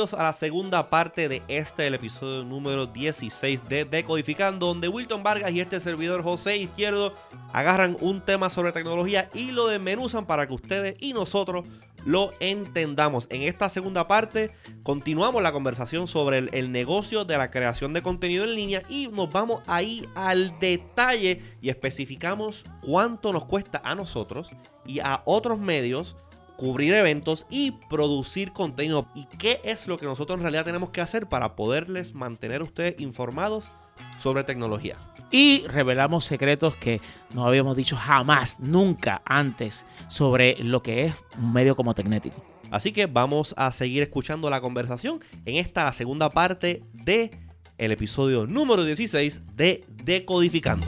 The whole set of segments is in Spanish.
bienvenidos a la segunda parte de este, el episodio número 16 de Decodificando, donde Wilton Vargas y este servidor José Izquierdo agarran un tema sobre tecnología y lo desmenuzan para que ustedes y nosotros lo entendamos. En esta segunda parte continuamos la conversación sobre el, el negocio de la creación de contenido en línea y nos vamos ahí al detalle y especificamos cuánto nos cuesta a nosotros y a otros medios cubrir eventos y producir contenido. ¿Y qué es lo que nosotros en realidad tenemos que hacer para poderles mantener a ustedes informados sobre tecnología? Y revelamos secretos que no habíamos dicho jamás, nunca antes, sobre lo que es un medio como Tecnético. Así que vamos a seguir escuchando la conversación en esta segunda parte de el episodio número 16 de Decodificando.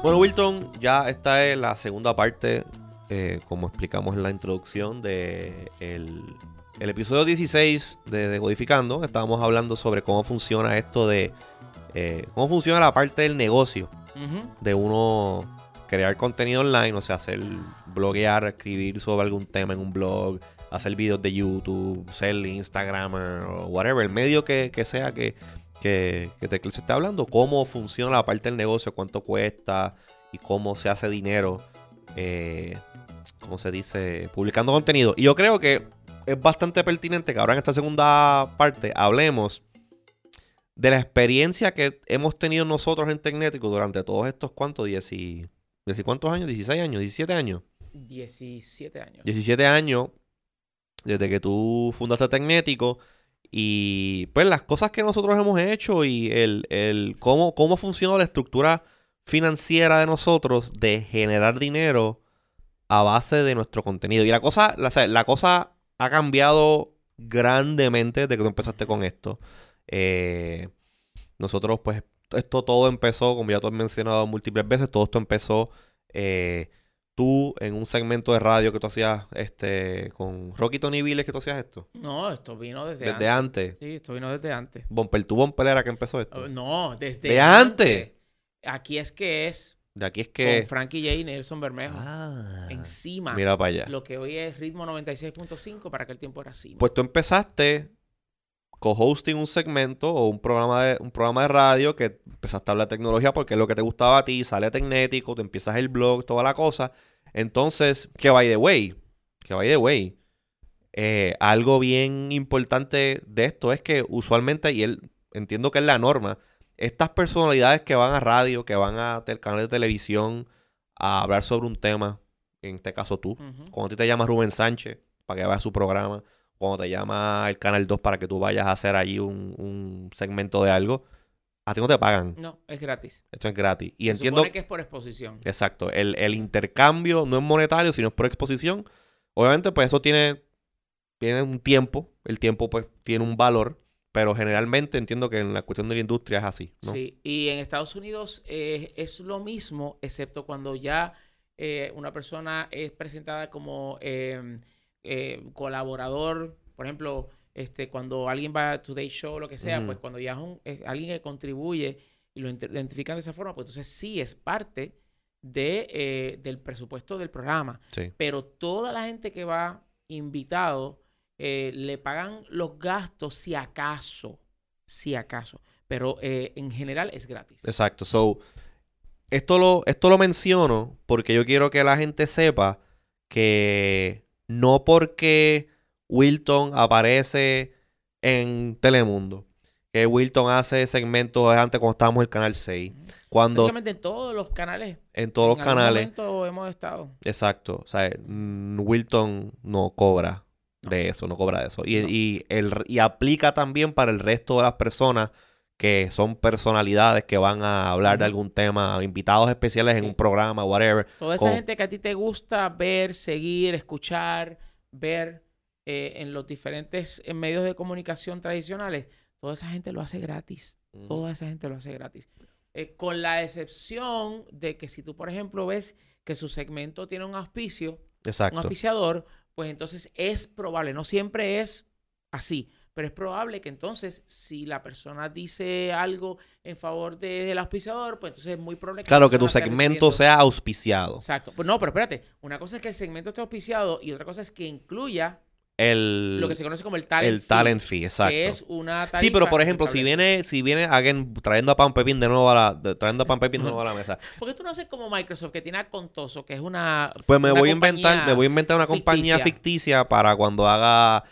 Bueno, Wilton, ya esta es la segunda parte, eh, como explicamos en la introducción de el, el episodio 16 de Decodificando. Estábamos hablando sobre cómo funciona esto de eh, cómo funciona la parte del negocio de uno crear contenido online, o sea, hacer bloguear, escribir sobre algún tema en un blog, hacer videos de YouTube, ser Instagramer o whatever, el medio que, que sea que, que, que se esté hablando, cómo funciona la parte del negocio, cuánto cuesta y cómo se hace dinero, eh, ¿cómo se dice? Publicando contenido. Y yo creo que es bastante pertinente que ahora en esta segunda parte hablemos de la experiencia que hemos tenido nosotros en Tecnético durante todos estos, y, diez y cuántos años? ¿16 años? ¿17 años? 17 años. 17 años desde que tú fundaste Tecnético y pues las cosas que nosotros hemos hecho y el, el cómo, cómo funciona la estructura financiera de nosotros de generar dinero a base de nuestro contenido. Y la cosa, la, la cosa ha cambiado grandemente desde que tú empezaste con esto. Eh, nosotros, pues, esto todo empezó, como ya tú has mencionado múltiples veces, todo esto empezó eh, tú en un segmento de radio que tú hacías este con Rocky Tony Viles que tú hacías esto. No, esto vino desde, Desde antes. Sí, esto vino desde antes. Bumper tu Bumper era que empezó esto. Oh, No, desde ¿De antes? Aquí es que es De aquí es que. con Frankie J y Nelson Bermejo. Ah, Encima. Mira para allá. Lo que hoy es ritmo 96.5 para aquel tiempo era así. Pues tú empezaste co-hosting un segmento o un programa de un programa de radio que empezaste a hablar de tecnología porque es lo que te gustaba a ti, sale tecnético, te empiezas el blog, toda la cosa. Entonces, que by the way, que by the way, eh, algo bien importante de esto es que usualmente, y él entiendo que es la norma, estas personalidades que van a radio, que van a tel- canal de televisión a hablar sobre un tema, en este caso tú, cuando a ti te llama Rubén Sánchez para que vayas a su programa, cuando te llama el Canal 2 para que tú vayas a hacer allí un, un segmento de algo, a ti no te pagan. No, es gratis. Esto es gratis. Y Se entiendo, supone que es por exposición. exacto, el, el intercambio no es monetario, sino es por exposición. Obviamente, pues eso tiene, tiene un tiempo. El tiempo, pues, tiene un valor. Pero generalmente entiendo que en la cuestión de la industria es así, ¿no? Sí, y en Estados Unidos eh, es lo mismo, excepto cuando ya eh, una persona es presentada como eh, eh, colaborador, por ejemplo, este, cuando alguien va a Today Show, lo que sea, pues cuando ya es, un- es alguien que contribuye y lo identifican de esa forma, pues entonces sí es parte de, eh, del presupuesto del programa. Sí. Pero toda la gente que va invitado eh, le pagan los gastos si acaso, si acaso. Pero eh, en general es gratis. Exacto. So, esto lo, esto lo menciono porque yo quiero que la gente sepa que no porque Wilton aparece en Telemundo, que Wilton hace segmentos antes cuando estábamos en el canal 6, cuando Básicamente en todos los canales. en todos los en algún canales, hemos estado. exacto, o sea, mm, Wilton no cobra No. de eso, no cobra de eso. Y, No. y, el, y aplica también para el resto de las personas que son personalidades que van a hablar de algún tema, invitados especiales en un programa, whatever. Toda esa Con- gente que a ti te gusta ver, seguir, escuchar, ver eh, en los diferentes eh, medios de comunicación tradicionales, toda esa gente lo hace gratis. Toda esa gente lo hace gratis. Eh, con la excepción de que si tú, por ejemplo, ves que su segmento tiene un auspicio, un auspiciador, pues entonces es probable, no siempre es así, Pero es probable que entonces, si la persona dice algo en favor del auspiciador, pues entonces es muy probable que... Claro, la que tu segmento sea auspiciado. Exacto. Pues no, pero espérate. Una cosa es que el segmento esté auspiciado y otra cosa es que incluya El, lo que se conoce como el talent el fee, talent fee, exacto. que es una Sí, pero por ejemplo, si viene, si viene again, trayendo a Pan Pepín de nuevo a la, trayendo a Pan Pepín de nuevo a la mesa, ¿Por qué tú no haces como Microsoft, que tiene a Contoso, que es una... pues me voy a inventar, me voy a inventar una compañía ficticia para cuando haga,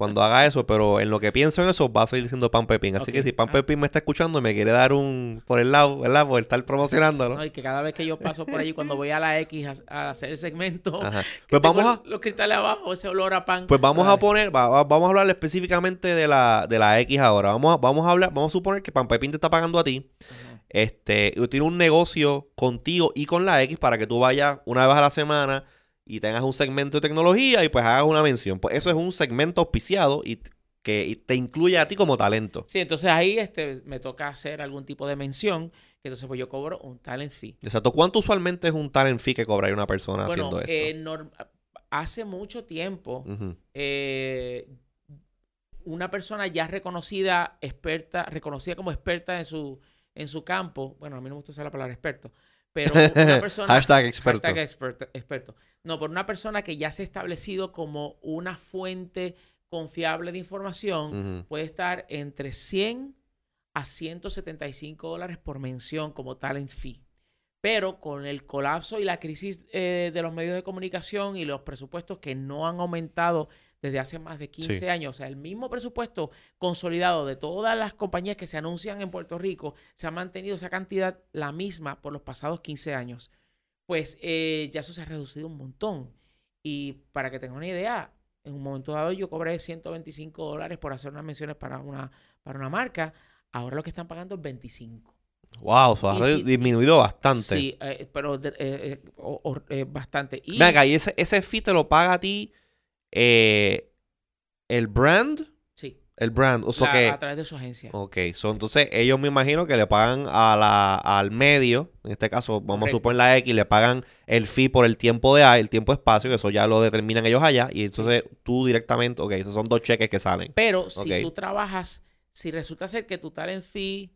cuando haga eso, pero en lo que pienso en eso va a seguir siendo Pan Pepín. Así que si Pan Ah. Pepín me está escuchando y me quiere dar un por el lado, ¿verdad? Por estar promocionándolo. ¿no? Y que cada vez que yo paso por allí, cuando voy a la X a, a hacer el segmento, Ajá. que Pues vamos a, los cristales abajo, ese olor a pan. Pues vamos a poner, va- va- vamos a hablar específicamente de la, de la X ahora. Vamos a, vamos a hablar, vamos a suponer que Pan Pepín te está pagando a ti. Ajá. Este, tiene un negocio contigo y con la X para que tú vayas una vez a la semana y tengas un segmento de tecnología y pues hagas una mención. Pues eso es un segmento auspiciado y que te incluye a ti como talento. Sí, entonces ahí este, me toca hacer algún tipo de mención, que entonces pues yo cobro un talent fee. Exacto. ¿Cuánto usualmente es un talent fee que cobraría una persona Bueno, haciendo esto? eh, hace mucho tiempo, eh, una persona ya reconocida, experta, reconocida como experta en su, en su campo, bueno, a mí no me gusta usar la palabra experto, pero una persona... Hashtag experto. Hashtag experto, experto. No, por una persona que ya se ha establecido como una fuente confiable de información, puede estar entre 100 a 175 dólares por mención como talent fee. Pero con el colapso y la crisis eh, de los medios de comunicación y los presupuestos que no han aumentado desde hace más de 15 Sí. años, o sea, el mismo presupuesto consolidado de todas las compañías que se anuncian en Puerto Rico, se ha mantenido esa cantidad la misma por los pasados 15 años. Pues eh, ya eso se ha reducido un montón. Y para que tengan una idea, en un momento dado yo cobré 125 dólares por hacer unas menciones para una, para una marca. Ahora lo que están pagando es 25. Wow, eso ha si- disminuido bastante. Sí, eh, pero o- o- eh, bastante. Y, Venga, y ese, ese fee te lo paga a ti eh, el brand. sí, El brand. O sea la- que. a través de su agencia. Ok, so, entonces ellos me imagino que le pagan a la, al medio, en este caso vamos a Correcto. suponer la X, le pagan el fee por el tiempo de A, el tiempo espacio, que eso ya lo determinan ellos allá, y entonces tú directamente, ok, esos son dos cheques que salen. Pero si tú trabajas, si resulta ser que tu talent fee,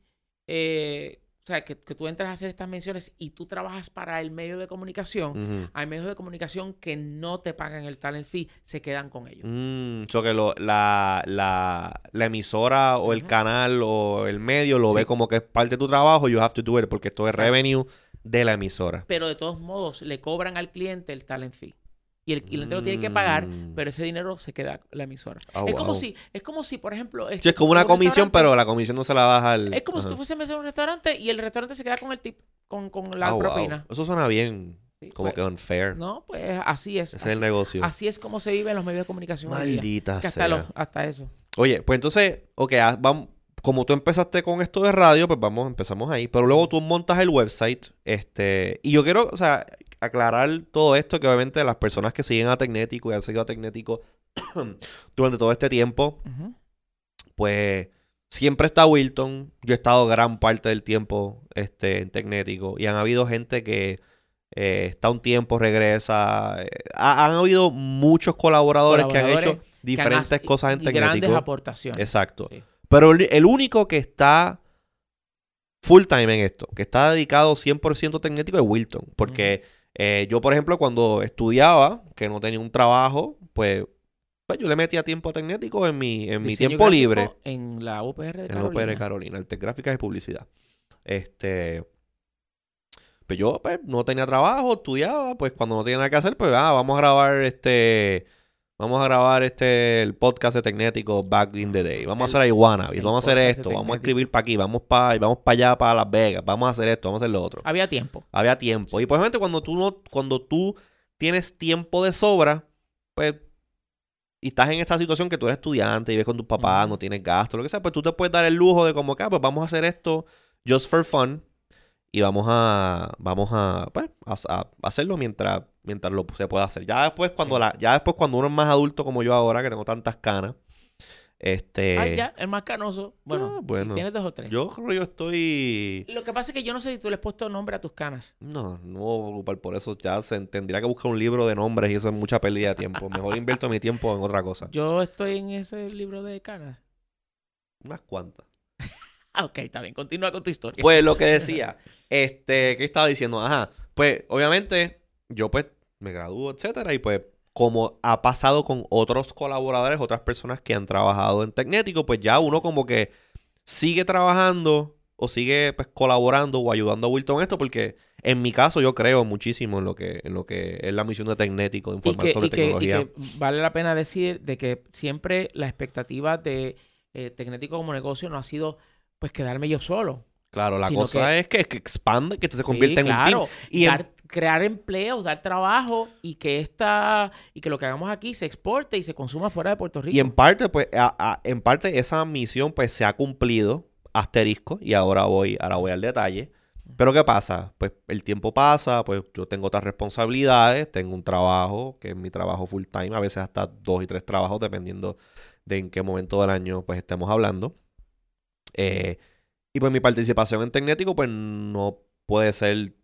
eh, o sea, que, que tú entras a hacer estas menciones y tú trabajas para el medio de comunicación, hay medios de comunicación que no te pagan el talent fee, se quedan con ellos. Mm, so que lo- la, la, la emisora o el canal o el medio lo Sí. ve como que es parte de tu trabajo, you have to do it, porque esto es revenue de la emisora. Pero de todos modos, le cobran al cliente el talent fee. Y el cliente lo tiene que pagar, Mm. pero ese dinero se queda la emisora. Oh, es, como si, es como si, por ejemplo... Sí, este, es como una un comisión, pero la comisión no se la das al... Es como si tú mesero en un restaurante y el restaurante se queda con el tip, con, con la Ah, wow. propina. Eso suena bien, Sí, como pues, que unfair. No, pues así es. Ese es el negocio. así es como se vive en los medios de comunicación. Maldita Que hasta, sea. los- hasta eso. Oye, pues entonces, ok, ah, vamos, como tú empezaste con esto de radio, pues vamos, empezamos ahí. Pero luego tú montas el website, este, y yo quiero, o sea, aclarar todo esto, que obviamente las personas que siguen a Tecnético y han seguido a Tecnético durante todo este tiempo, pues siempre está Wilton. Yo he estado gran parte del tiempo este, en Tecnético y han habido gente que eh, está un tiempo, regresa. eh, ha- han habido muchos colaboradores, que han hecho diferentes Que han- cosas en y grandes Tecnético. aportaciones. Exacto. Sí. Pero el, el único que está full time en esto, que está dedicado 100% tecnético es Wilton. Porque eh, yo, por ejemplo, cuando estudiaba, que no tenía un trabajo, pues, pues yo le metía tiempo tecnético en mi, en mi tiempo libre. En la UPR de En la Carolina. UPR Carolina, Artes Gráficas y Publicidad. Este. Pues yo pues, no tenía trabajo, estudiaba, pues cuando no tenía nada que hacer, pues ah, vamos a grabar este. Vamos a grabar este el podcast de Tecnético Back in the Day. Vamos a hacer Iguana, el vamos a hacer esto, vamos a escribir para aquí, vamos para vamos para allá, para Las Vegas, vamos a hacer esto, vamos a hacer lo otro. Había tiempo. Había tiempo. Y pues obviamente cuando tú no, cuando tú tienes tiempo de sobra, pues, y estás en esta situación que tú eres estudiante y ves con tus papás, no tienes gasto, lo que sea, pues tú te puedes dar el lujo de como que, ah, pues vamos a hacer esto just for fun. Y vamos a, vamos a, pues, a, a hacerlo mientras, mientras lo se pueda hacer. Ya después cuando Sí. la, ya después cuando uno es más adulto como yo ahora, que tengo tantas canas, este, Ah, ya, el más canoso. Bueno, ah, sí, bueno. tienes dos o tres. yo creo que yo estoy, Lo que pasa es que yo no sé si tú le has puesto nombre a tus canas. No, no me voy a preocupar por eso. Ya se tendría que buscar un libro de nombres y eso es mucha pérdida de tiempo. Mejor invierto mi tiempo en otra cosa. Yo estoy en ese libro de canas. Unas cuantas. Ah, ok, está bien. Continúa con tu historia. Pues lo que decía, este, ¿qué estaba diciendo? Ajá, pues obviamente yo pues me gradúo, etcétera, y pues como ha pasado con otros colaboradores, otras personas que han trabajado en Tecnético, pues ya uno como que sigue trabajando o sigue pues colaborando o ayudando a Wilton en esto, porque en mi caso yo creo muchísimo en lo que, en lo que es la misión de Tecnético, de y informar que, sobre y que- y tecnología. que vale la pena decir de que siempre la expectativa de eh, Tecnético como negocio no ha sido pues quedarme yo solo. Claro, la cosa que- es que, que expande, que se Sí, convierta en un team. claro. Y en- Dar- crear empleos, dar trabajo y que esta y que lo que hagamos aquí se exporte y se consuma fuera de Puerto Rico. Y en parte, pues, a- a- en parte esa misión, pues, se ha cumplido, asterisco, y ahora voy, ahora voy al detalle. Pero ¿qué pasa? Pues el tiempo pasa, pues yo tengo otras responsabilidades, tengo un trabajo, que es mi trabajo full time, a veces hasta dos y tres trabajos, dependiendo de en qué momento del año, pues, estemos hablando. Eh, y pues mi participación en Tecnético, pues, no puede ser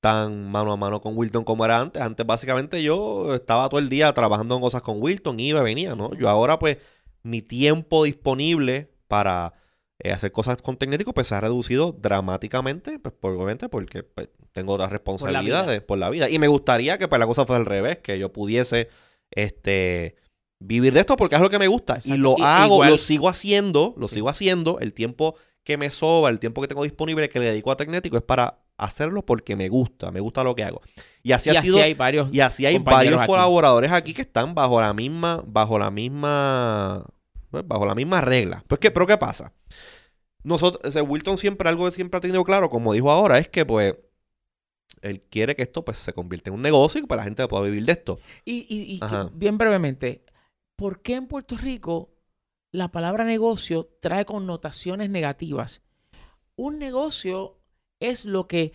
tan mano a mano con Wilton como era antes. Antes, básicamente, yo estaba todo el día trabajando en cosas con Wilton, iba, venía, ¿no? Yo ahora, pues, mi tiempo disponible para eh, hacer cosas con Tecnético, pues, se ha reducido dramáticamente, pues, por- obviamente, porque pues, tengo otras responsabilidades por la vida. Y me gustaría que, pues, la cosa fuera al revés, que yo pudiese, este... Vivir de esto porque es lo que me gusta. Y lo hago, igual- lo sigo haciendo, lo Sí. sigo haciendo. El tiempo que me sobra, el tiempo que tengo disponible que le dedico a Tecnético es para hacerlo porque me gusta, me gusta lo que hago. Y así y ha así sido hay varios y así hay varios colaboradores aquí que están bajo la misma bajo la misma pues, bajo la misma regla. Pues qué, pero qué pasa? Nosotros, Wilton siempre algo que siempre ha tenido claro, como dijo ahora, es que pues él quiere que esto pues se convierta en un negocio y que pues, la gente pueda vivir de esto. Y, y- y que- bien brevemente, ¿por qué en Puerto Rico la palabra negocio trae connotaciones negativas? Un negocio es lo que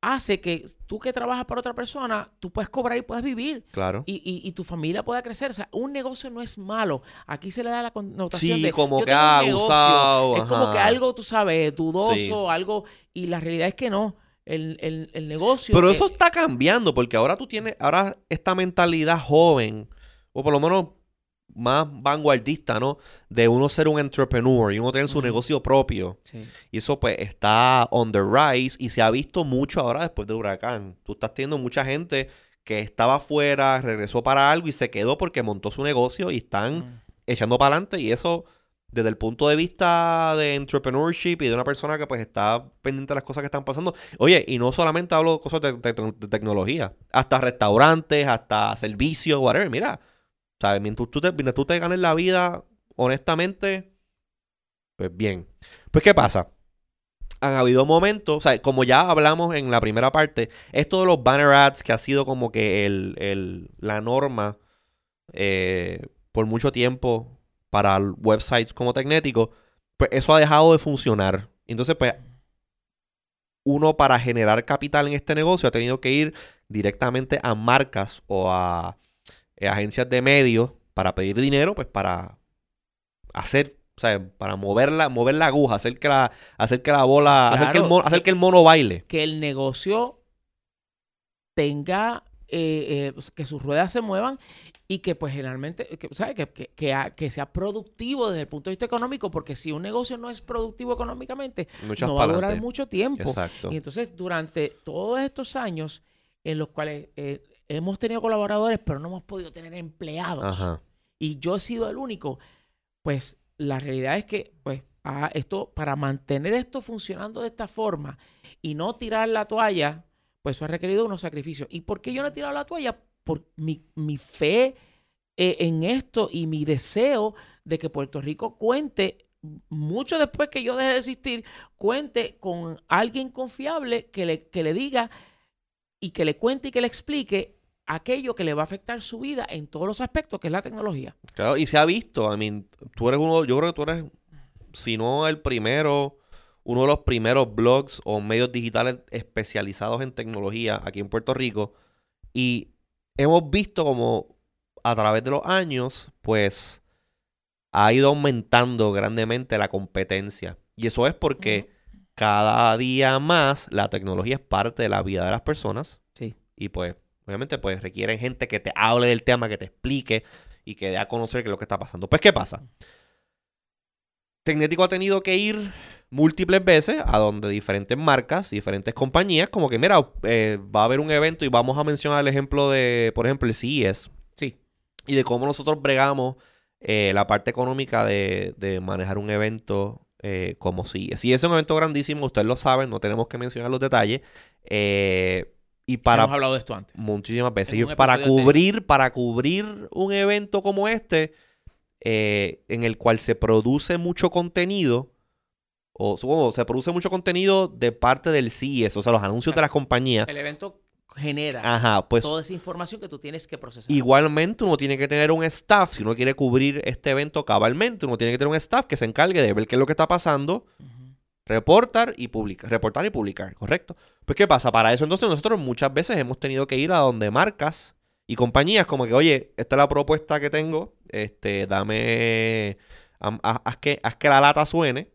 hace que tú que trabajas para otra persona, tú puedes cobrar y puedes vivir. Claro. Y, y- y tu familia pueda crecer. O sea, un negocio no es malo. Aquí se le da la connotación Sí, de como yo que un ah, abusado, Es como que algo, tú sabes, dudoso, Sí. algo. Y la realidad es que no. El, el- el negocio. Pero eso está cambiando porque ahora tú tienes, ahora esta mentalidad joven, o por lo menos más vanguardista, ¿no? De uno ser un entrepreneur y uno tener su negocio propio. sí. Y eso pues está on the rise y se ha visto mucho ahora después del huracán. Tú estás teniendo mucha gente que estaba afuera, regresó para algo y se quedó porque montó su negocio y están Mm. echando para adelante y eso desde el punto de vista de entrepreneurship y de una persona que pues está pendiente de las cosas que están pasando. Oye, y no solamente hablo de cosas de, de- de tecnología, hasta restaurantes, hasta servicios, whatever. Mira, ¿sabes? Mientras tú te, mientras tú te ganes la vida honestamente, pues bien. Pues ¿qué pasa? Han habido momentos, o sea, como ya hablamos en la primera parte, esto de los banner ads que ha sido como que el, el- la norma eh, por mucho tiempo para websites como Tecnético, pues eso ha dejado de funcionar. Entonces, pues, uno para generar capital en este negocio ha tenido que ir directamente a marcas o a eh, agencias de medios para pedir dinero, pues para hacer, o sea, para mover la, mover la aguja, hacer que la, hacer que la bola, hacer, que el mono, hacer que- que el mono baile. que el negocio tenga, eh, eh, que sus ruedas se muevan y que pues generalmente, que, ¿sabe? Que, que, que sea productivo desde el punto de vista económico, porque si un negocio no es productivo económicamente, Muchas no va a durar mucho tiempo. Exacto. Y entonces durante todos estos años en los cuales eh, hemos tenido colaboradores, pero no hemos podido tener empleados, Ajá. y yo he sido el único, pues la realidad es que, pues, esto, para mantener esto funcionando de esta forma y no tirar la toalla, pues eso ha requerido unos sacrificios. ¿Y por qué yo no he tirado la toalla? Por mi, mi fe eh, en esto y mi deseo de que Puerto Rico cuente, mucho después que yo deje de existir, cuente con alguien confiable que le, que le diga y que le cuente y que le explique aquello que le va a afectar su vida en todos los aspectos, que es la tecnología. Claro, y se ha visto. I mean, tú eres uno, yo creo que tú eres, si no el primero, uno de los primeros blogs o medios digitales especializados en tecnología aquí en Puerto Rico. Y hemos visto como a través de los años, pues ha ido aumentando grandemente la competencia. Y eso es porque cada día más la tecnología es parte de la vida de las personas. Sí. Y pues, obviamente, pues requieren gente que te hable del tema, que te explique y que dé a conocer qué es lo que está pasando. Pues, ¿qué pasa? Tecnético ha tenido que ir múltiples veces a donde diferentes marcas, diferentes compañías, como que, mira, eh, va a haber un evento y vamos a mencionar el ejemplo de, por ejemplo, el CES. Sí. Y de cómo nosotros bregamos eh, la parte económica de, de manejar un evento eh, como CES. Si es un evento grandísimo, ustedes lo saben, no tenemos que mencionar los detalles. Eh, y para Hemos hablado de esto antes. muchísimas veces. Y para episodio anterior. cubrir, para cubrir un evento como este, eh, en el cual se produce mucho contenido, o supongo, se produce mucho contenido de parte del CES, o sea, los anuncios de las compañías. El evento genera Ajá, pues toda esa información que tú tienes que procesar. igualmente uno tiene que tener un staff, si uno quiere cubrir este evento cabalmente, uno tiene que tener un staff que se encargue de ver qué es lo que está pasando, Ujú. Reportar y publicar, reportar y publicar, ¿correcto? Pues ¿qué pasa? Para eso entonces nosotros muchas veces hemos tenido que ir a donde marcas y compañías como que, oye, esta es la propuesta que tengo, este, dame, am- haz, haz que, haz que la lata suene,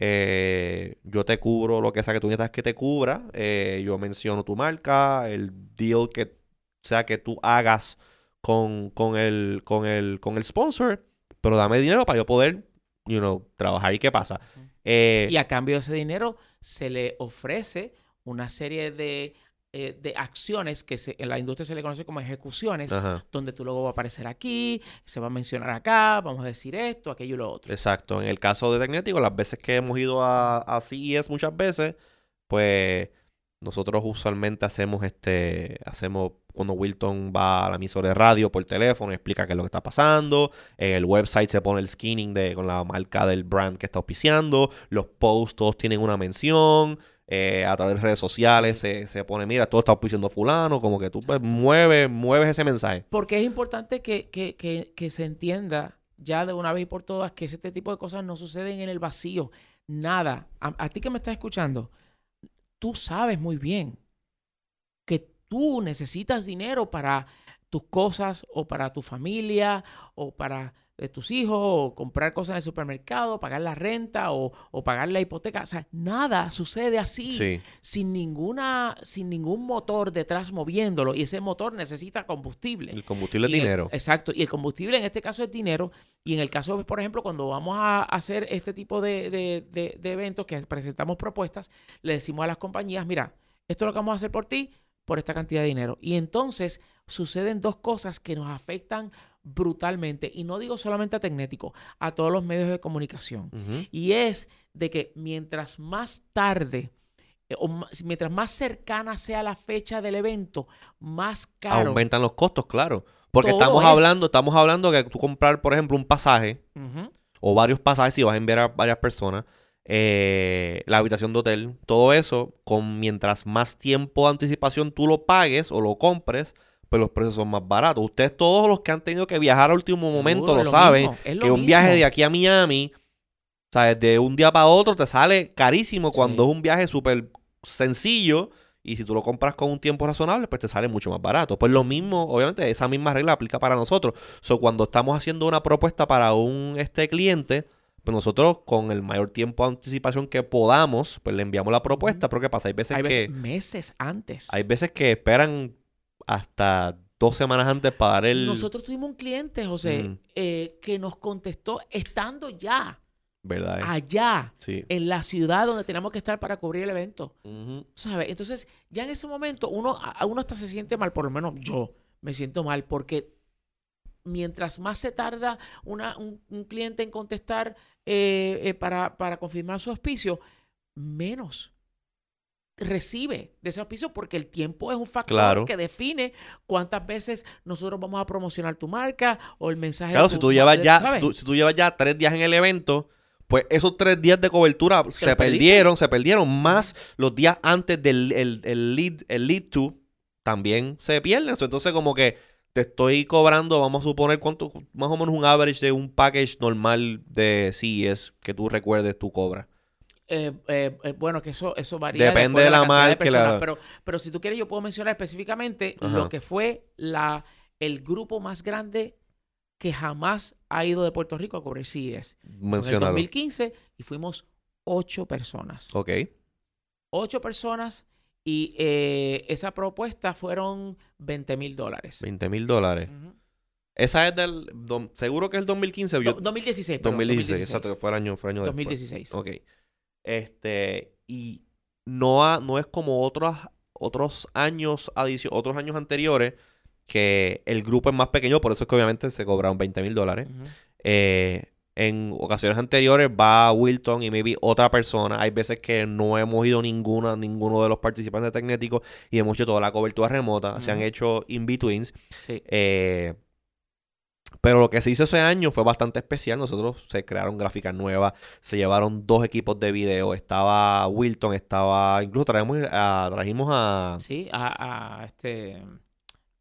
eh, yo te cubro lo que sea que tú necesitas que te cubra, eh, yo menciono tu marca, el deal que sea que tú hagas con, con el, con el, con el sponsor, pero dame dinero para yo poder, you know, trabajar. ¿Y qué pasa? Eh, Y a cambio de ese dinero se le ofrece una serie de, eh, de acciones que se- en la industria se le conoce como ejecuciones, ajá, donde tu logo va a aparecer aquí, se va a mencionar acá, vamos a decir esto, aquello y lo otro. exacto. En el caso de Tecnético, las veces que hemos ido a, a CES muchas veces, pues nosotros usualmente hacemos este, hacemos cuando Wilton va a la emisora de radio por teléfono, explica qué es lo que está pasando, el website se pone el skinning de, con la marca del brand que está auspiciando, los posts todos tienen una mención, eh, a través de redes sociales se, se pone, mira, todo está auspiciando fulano, como que tú pues, mueves, mueves ese mensaje. Porque es importante que, que- que- que se entienda ya de una vez y por todas que este tipo de cosas no suceden en el vacío. Nada. A, ti que me estás escuchando, tú sabes muy bien tú necesitas dinero para tus cosas o para tu familia o para eh, tus hijos o comprar cosas en el supermercado, pagar la renta o, o pagar la hipoteca. O sea, nada sucede así Sí, sin ninguna, sin ningún motor detrás moviéndolo. Y ese motor necesita combustible. el combustible es el- dinero. exacto. Y el combustible en este caso es dinero. Y en el caso, por ejemplo, cuando vamos a hacer este tipo de, de- de- de eventos que presentamos propuestas, le decimos a las compañías, mira, esto es lo que vamos a hacer por ti por esta cantidad de dinero. Y entonces suceden dos cosas que nos afectan brutalmente. Y no digo solamente a Tecnético, a todos los medios de comunicación. Y es de que mientras más tarde eh, o mientras más cercana sea la fecha del evento, más caro. Aumentan los costos, claro. Porque estamos es- hablando, estamos hablando que tú comprar, por ejemplo, un pasaje o varios pasajes si vas a enviar a varias personas, eh, la habitación de hotel, todo eso, con mientras más tiempo de anticipación tú lo pagues o lo compres, pues los precios son más baratos. Ustedes todos los que han tenido que viajar a último momento Seguro, lo saben, lo que un viaje de aquí a Miami, o sea, de un día para otro te sale carísimo cuando es un viaje súper sencillo y si tú lo compras con un tiempo razonable, pues te sale mucho más barato. Pues lo mismo, obviamente, esa misma regla aplica para nosotros. So, cuando estamos haciendo una propuesta para un este cliente, pues nosotros con el mayor tiempo de anticipación que podamos, pues le enviamos la propuesta. Pero ¿qué pasa? Hay veces Hay que veces meses antes. hay veces que esperan hasta dos semanas antes para dar el... Nosotros tuvimos un cliente, José, Mm. eh, que nos contestó estando ya ¿Verdad? eh? allá, Sí. en la ciudad donde teníamos que estar para cubrir el evento. ¿Sabes? Entonces, ya en ese momento, uno, a uno hasta se siente mal, por lo menos yo me siento mal, porque mientras más se tarda una- un, un cliente en contestar eh, eh, para, para confirmar su auspicio, menos recibe de ese auspicio porque el tiempo es un factor Claro. que define cuántas veces nosotros vamos a promocionar tu marca o el mensaje. de Claro, tu- si tú llevas de- ya, si tú, si tú llevas ya tres días en el evento, pues esos tres días de cobertura se perdieron, se perdieron, más los días antes del el, el lead, el lead to, también se pierden. Entonces, como que te estoy cobrando, vamos a suponer cuánto, más o menos un average de un package normal de CES que tú recuerdes, tú cobras. Eh, eh, eh, bueno, que eso, eso varía. Depende de la marca, personas, la- Pero, pero si tú quieres, yo puedo mencionar específicamente Ajá. lo que fue la, el grupo más grande que jamás ha ido de Puerto Rico a cubrir CES. Fue en el Mencionado. 2015 y fuimos ocho personas. Ok. Ocho personas y eh, esa propuesta fueron 20 mil dólares. 20 mil dólares. Ujú. Esa es del... dom- seguro que es el 2015. Yo, Do- 2016, perdón, 2016, exacto, que fue el año, fue el año después. 2016. Ok. Este, y no, ha- no es como otros, otros años adicio- otros años anteriores que el grupo es más pequeño, por eso es que obviamente se cobraron 20 mil dólares. Ujú. Eh, en ocasiones anteriores va Wilton y maybe otra persona. Hay veces que no hemos ido ninguna, ninguno de los participantes tecnéticos y hemos hecho toda la cobertura remota. Se han hecho in-betweens. Sí. Eh, pero lo que se hizo ese año fue bastante especial. Nosotros se crearon gráficas nuevas, se llevaron dos equipos de video. Estaba Wilton, estaba. Incluso traemos a, trajimos a. Sí, a, a este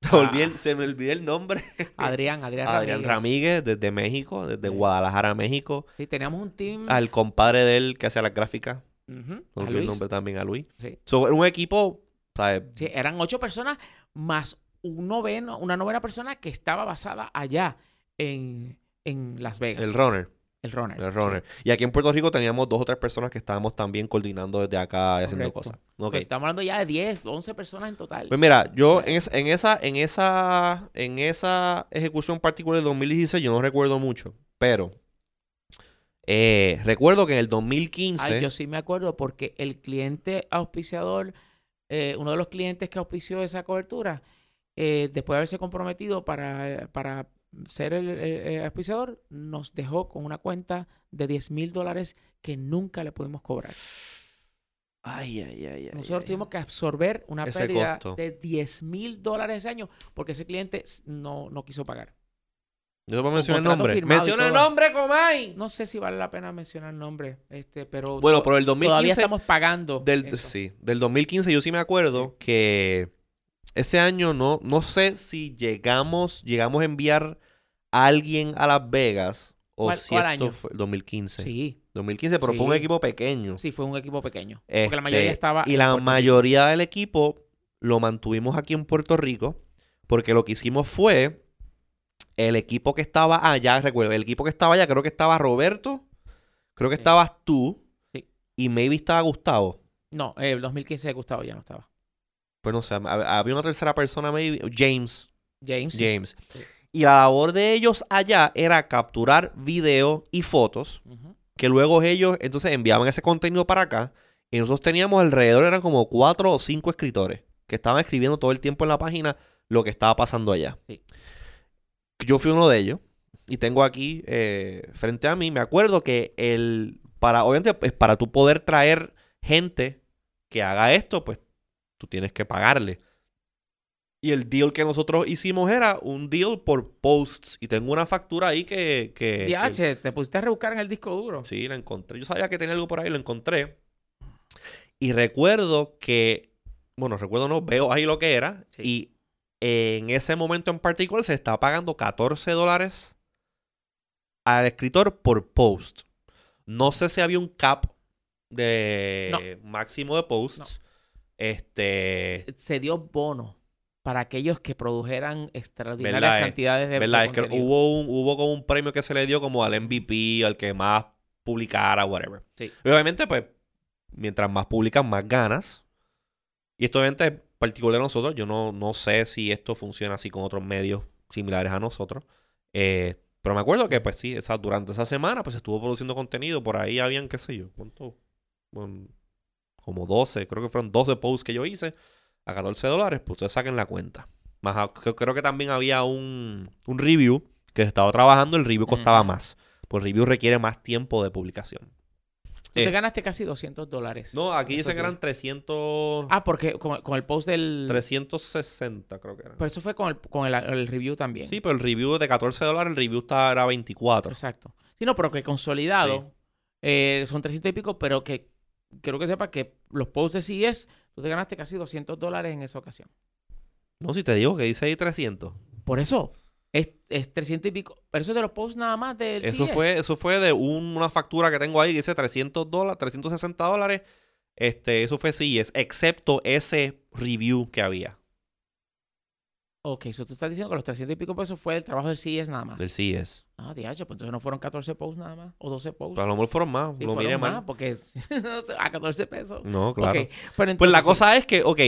Se, me olvidé el- se me olvidó el nombre. Adrián, Adrián, Adrián Ramírez, desde México, desde Sí. Guadalajara, México. Sí, teníamos un team. Al compadre de él que hacía las gráficas. No olvidé el nombre también a Luis. Sí. So, un equipo. ¿sabes? Sí, eran ocho personas más un noveno, una novena persona que estaba basada allá en, en Las Vegas. El runner. El runner. El sí. runner. Y aquí en Puerto Rico teníamos dos o tres personas que estábamos también coordinando desde acá y haciendo cosas. Pues estamos hablando ya de 10, 11 personas en total. Pues mira, yo sea- en, es- en esa, en esa, en esa ejecución particular del 2016 yo no recuerdo mucho, pero eh, recuerdo que en el 2015, Ay, yo sí me acuerdo porque el cliente auspiciador, eh, uno de los clientes que auspició esa cobertura, eh, después de haberse comprometido para, para ser el, el- el auspiciador, nos dejó con una cuenta de 10 mil dólares que nunca le pudimos cobrar. ay, ay, ay, ay, Nosotros ay. tuvimos que absorber una Ese pérdida costo. de 10 mil dólares ese año porque ese cliente no, no quiso pagar. Yo te puedo mencionar el nombre. Menciona el nombre, Comay. No sé si vale la pena mencionar el nombre, este, pero Bueno, pero el todavía 2015 estamos pagando. del eso. sí, del 2015 yo sí me acuerdo que ese año no no sé si llegamos llegamos a enviar a alguien a Las Vegas o ¿Cuál- si cuál esto año? fue 2015. Sí, 2015, pero fue un Sí. equipo pequeño. sí, fue un equipo pequeño. Porque la mayoría Este, estaba. Y la mayoría del equipo lo mantuvimos aquí en Puerto Rico porque lo que hicimos fue el equipo que estaba allá, recuerdo, el equipo que estaba allá, creo que estaba Roberto, creo que Sí. estabas tú Sí. y maybe estaba Gustavo. No, eh, el 2015 Gustavo ya no estaba. Pues no sé, hab- había una tercera persona, maybe, James. James. James. Sí. Y la labor de ellos allá era capturar video y fotos que luego ellos entonces enviaban ese contenido para acá y nosotros teníamos alrededor, eran como cuatro o cinco escritores que estaban escribiendo todo el tiempo en la página lo que estaba pasando allá. Sí. Yo fui uno de ellos y tengo aquí eh, frente a mí, me acuerdo que el, para, obviamente, pues, para tú poder traer gente que haga esto, pues tú tienes que pagarle. Y el deal que nosotros hicimos era un deal por posts. Y tengo una factura ahí que... que, que- DH, te pusiste a rebuscar en el disco duro. Sí, la encontré. Yo sabía que tenía algo por ahí, lo encontré. Y recuerdo que, bueno, recuerdo no, veo ahí lo que era. Sí. Y en ese momento en particular se estaba pagando 14 dólares al escritor por post. No sé si había un cap de máximo de posts. Este, Se dio bono para aquellos que produjeran extraordinarias ¿Verdad, cantidades de, de ¿verdad? Es que hubo, un, hubo como un premio que se le dio como al MVP, al que más publicara, whatever. Sí. Y obviamente, pues, mientras más publican, más ganas. Y esto obviamente es particular a nosotros. Yo no, no sé si esto funciona así con otros medios similares a nosotros. Eh, pero me acuerdo que, pues sí, esa, durante esa semana, pues estuvo produciendo contenido. Por ahí habían, qué sé yo, ¿cuánto? Bueno, como 12, creo que fueron 12 posts que yo hice a 14 dólares. Pues ustedes saquen la cuenta. Más, creo, que también había un, un review que se estaba trabajando. El review costaba más. Pues el review requiere más tiempo de publicación. Tú te eh, ganaste casi 200 dólares. No, aquí Eso dice que eran 300... Ah, porque con, con el post del... 360 creo que era. Pero eso fue con el, con el, el review también. Sí, pero el review de 14 dólares, el review está, era 24. Exacto. Sí, no, pero que consolidado eh, son 300 y pico, pero que quiero que sepas que los posts de CES, tú te ganaste casi 200 dólares en esa ocasión. No, si te digo que dice ahí 300. Por eso, es, es 300 y pico. Pero eso es de los posts nada más del Eso CES. fue, eso fue de un- una factura que tengo ahí que dice 300 dólares, 360 dólares. Este, eso fue CES, excepto ese review que había Ok, eso tú estás diciendo que los 300 y pico pesos fue el trabajo del CES nada más. del CES. Ah, DH, pues entonces no fueron 14 posts nada más, o 12 posts. Pero a lo mejor fueron más, Sí, lo fueron miré más, mal. porque a 14 pesos. No, claro. Pero Pues la cosa es que, ok,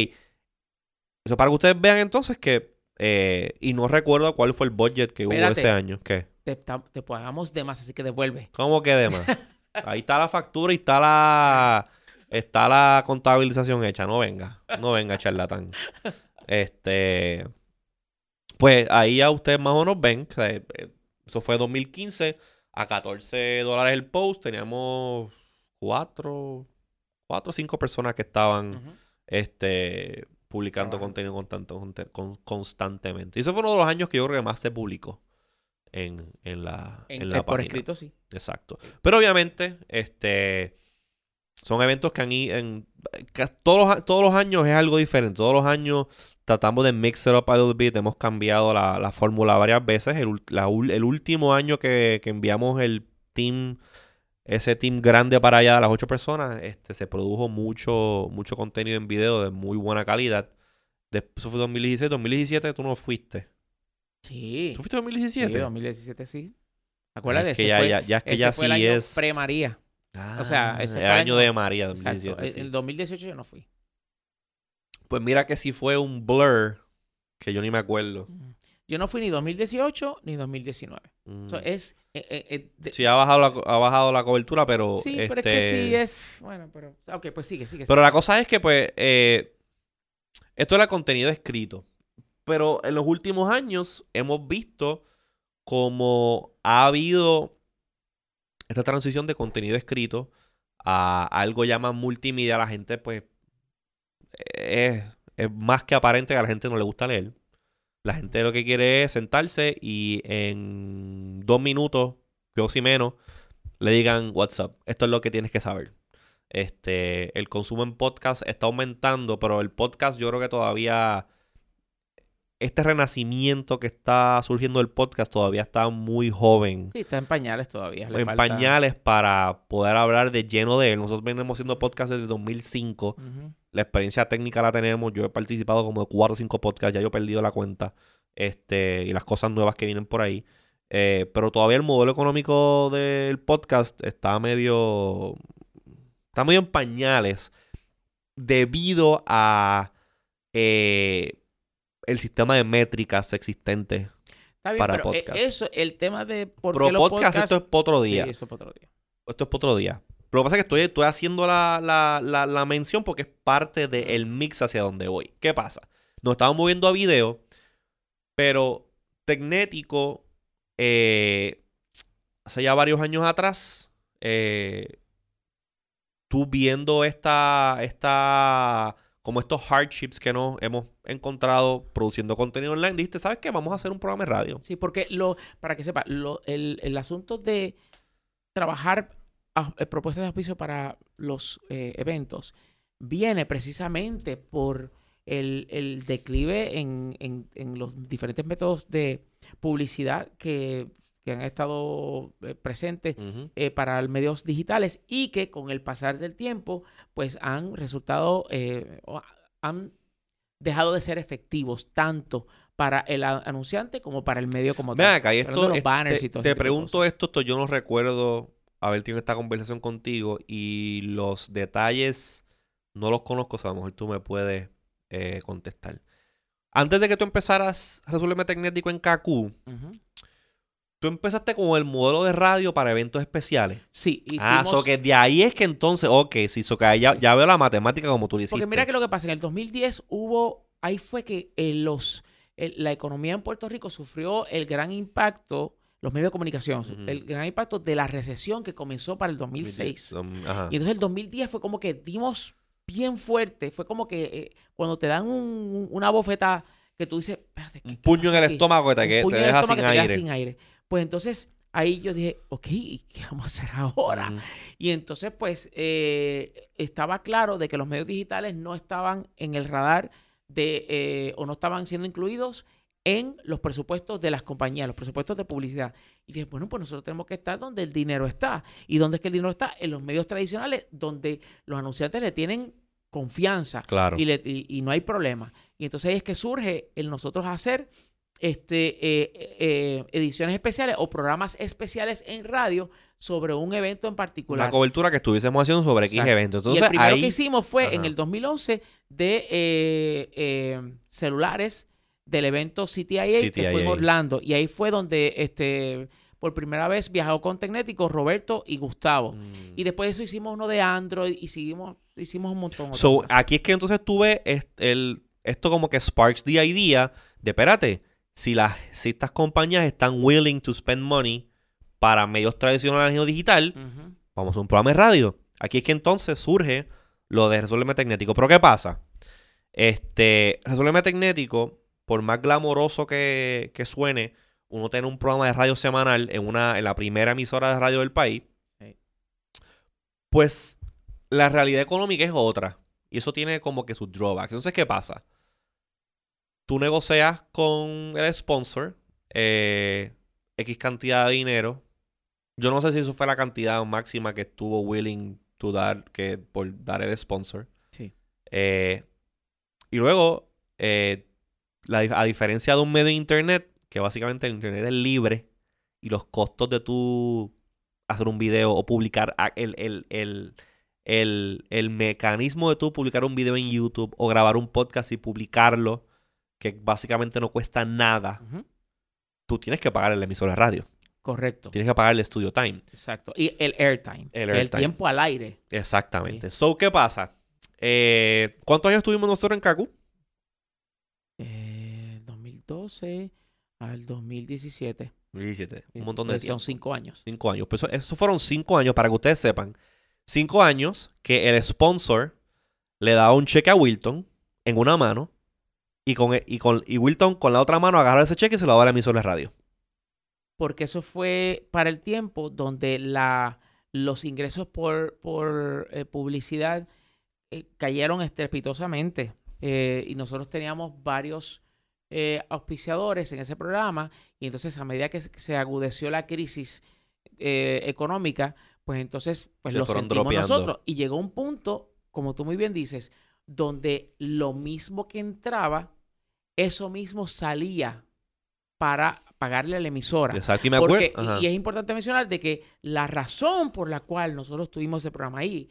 eso para que ustedes vean entonces que Eh, y no recuerdo cuál fue el budget que hubo ese año. ¿Qué? Te, te pagamos de más, así que devuelve. ¿Cómo que de más? Ahí está la factura y está la está la contabilización hecha. No venga, no venga, charlatán. Este, pues ahí ya ustedes más o menos ven, o sea, eh, eso fue 2015 a 14 dólares el post. Teníamos cuatro, cuatro o cinco personas que estaban este, publicando contenido constante- con- constantemente. Y eso fue uno de los años que yo creo que más se publicó en, en la, En- en eh, la por página. escrito, sí. Exacto. Pero obviamente, este son eventos que han ido en todos los, todos los años es algo diferente. Todos los años tratamos de mix it up a little bit. Hemos cambiado la, la fórmula varias veces. El, la último año que, que enviamos el team, ese team grande para allá, las ocho personas, este, se produjo mucho, mucho contenido en video de muy buena calidad. Después, eso fue 2016. 2017 tú no fuiste. Sí. ¿Tú fuiste en Sí, 2017? 2017 sí. Ah, Acuérdate, es que ese ya, fue, ya, ya es que ese ya fue sí el año es. pre-María. O sea, ese Ah, fue el el año año- de María Exacto. 2017. El, sí. el 2018 yo no fui. Pues mira que sí fue un blur que yo ni me acuerdo. Yo no fui ni 2018 ni 2019. Mm. O sea, es... eh, eh, eh, de- Sí, ha bajado la, ha bajado la cobertura, pero. sí, pero es este, que sí es... Bueno, pero... Ok, pues sigue, sigue. Pero la cosa es que, pues, eh, esto era contenido escrito. Pero en los últimos años hemos visto como ha habido esta transición de contenido escrito a algo ya más multimedia. La gente, pues, es, es más que aparente que a la gente no le gusta leer. La gente lo que quiere es sentarse y en dos minutos, yo si menos, le digan WhatsApp. Esto es lo que tienes que saber. Este, el consumo en podcast está aumentando, pero el podcast yo creo que todavía este renacimiento que está surgiendo del podcast todavía está muy joven. Sí, está en pañales todavía. le en falta- pañales para poder hablar de lleno de él. Nosotros venimos haciendo podcast desde 2005. Ujú. La experiencia técnica la tenemos. Yo he participado como de 4 o 5 podcasts. Ya yo he perdido la cuenta. Este, y las cosas nuevas que vienen por ahí. Eh, pero todavía el modelo económico del podcast está medio. Está medio en pañales. Debido a eh, el sistema de métricas existente. Está bien, para pero eh, podcast. eso, el tema de por Pero qué los podcast, esto es para otro día. Sí, eso es para otro día. Esto es para otro día. Lo que pasa es que estoy, estoy haciendo la, la- la- la mención porque es parte del mix hacia donde voy. ¿Qué pasa? Nos estamos moviendo a video, pero Tecnético, eh, hace ya varios años atrás, eh, tú viendo esta, esta, como estos hardships que nos hemos encontrado produciendo contenido online, dijiste, ¿sabes qué? Vamos a hacer un programa de radio. Sí, porque lo, para que sepa, el, el asunto de trabajar a- eh, propuestas de auspicio para los eh, eventos viene precisamente por el, el declive en- en los diferentes métodos de publicidad que, que han estado eh, presentes Ujú. eh, para medios digitales y que con el pasar del tiempo pues han resultado, eh, han dejado de ser efectivos tanto para el anunciante como para el medio como Ven tal. acá, y esto, los banners te, y todo pregunto esto, esto yo no recuerdo haber tenido esta conversación contigo y los detalles no los conozco, o sea, a lo mejor tú me puedes contestar. Antes de que tú empezaras a resolverme tecnético en Ujú. Tú empezaste con el modelo de radio para eventos especiales. Sí, hicimos... Ah, so que de ahí es que entonces, ok, sí, so que ya, ya veo la matemática como tú hiciste. Porque mira que lo que pasa, en el 2010 hubo, ahí fue que eh, los, el- la economía en Puerto Rico sufrió el gran impacto, los medios de comunicación, el gran impacto de la recesión que comenzó para el 2006. Um, ajá. Y entonces el 2010 fue como que dimos bien fuerte, fue como que eh, cuando te dan un- una bofeta que tú dices, espérate, ¿qué- Un puño en el aquí? estómago que te, que te puño en el deja sin que te deja aire. sin aire. Pues entonces ahí yo dije, ok, ¿y ¿qué vamos a hacer ahora? Y entonces, pues, eh, estaba claro de que los medios digitales no estaban en el radar de, eh, o no estaban siendo incluidos en los presupuestos de las compañías, los presupuestos de publicidad. Y dije, bueno, pues nosotros tenemos que estar donde el dinero está. ¿Y dónde es que el dinero está? En los medios tradicionales, donde los anunciantes le tienen confianza Claro. y, le- y- y no hay problema. Y entonces ahí es que surge el nosotros hacer este, eh, eh, ediciones especiales o programas especiales en radio sobre un evento en particular. Una cobertura que estuviésemos haciendo sobre X evento. y Entonces, el primero ahí... que hicimos fue en el 2011 de eh, eh, celulares del evento CTIA, que fue en CTIA. Orlando. Y ahí fue donde este, por primera vez viajó con Tecnético Roberto y Gustavo. Mm. Y después de eso hicimos uno de Android y seguimos, hicimos un montón. So, aquí es que entonces tuve el, esto como que sparks the idea de, espérate, si, las, si estas compañías están willing to spend money para medios tradicionales y no digital, vamos a un programa de radio. Aquí es que entonces surge lo de Resuélveme Tecnético. Pero ¿qué pasa? Este, Resuélveme Tecnético, por más glamoroso que, que suene, uno tiene un programa de radio semanal en, una, en la primera emisora de radio del país, Sí. pues la realidad económica es otra. Y eso tiene como que sus drawbacks. Entonces, ¿qué pasa? Tú negocias con el sponsor eh, X cantidad de dinero. Yo no sé si eso fue la cantidad máxima que estuvo willing to dar que por dar el sponsor. Sí. Eh, y luego, eh, la a diferencia de un medio de internet, que básicamente el internet es libre y los costos de tú hacer un video o publicar el, el, el, el, el mecanismo de tú publicar un video en YouTube o grabar un podcast y publicarlo, que básicamente no cuesta nada, tú tienes que pagar el emisor de radio. Correcto. Tienes que pagar el studio time. Exacto. Y el airtime. El El, tiempo al aire. Exactamente. So, ¿qué pasa? Eh, ¿Cuántos años estuvimos nosotros en Kaku? Eh, 2012 al 2017. 17. Sí, Un montón de tiempo. Son cinco años. Cinco años. Pues eso, fueron cinco años, para que ustedes sepan. Cinco años que el sponsor le daba un cheque a Wilton en una mano y, con, y, con, y Wilton con la otra mano agarra ese cheque y se lo daba a la emisora de radio. Porque eso fue para el tiempo donde la, los ingresos por, por eh, publicidad eh, cayeron estrepitosamente. Eh, y nosotros teníamos varios auspiciadores en ese programa. Y entonces, a medida que se- agudeció la crisis económica, pues entonces pues Se lo sentimos dropeando. nosotros. Y llegó un punto, como tú muy bien dices, donde lo mismo que entraba, eso mismo salía para pagarle a la emisora. Exacto. Y me acuerdo. Porque- y, y es importante mencionar de que la razón por la cual nosotros tuvimos ese programa ahí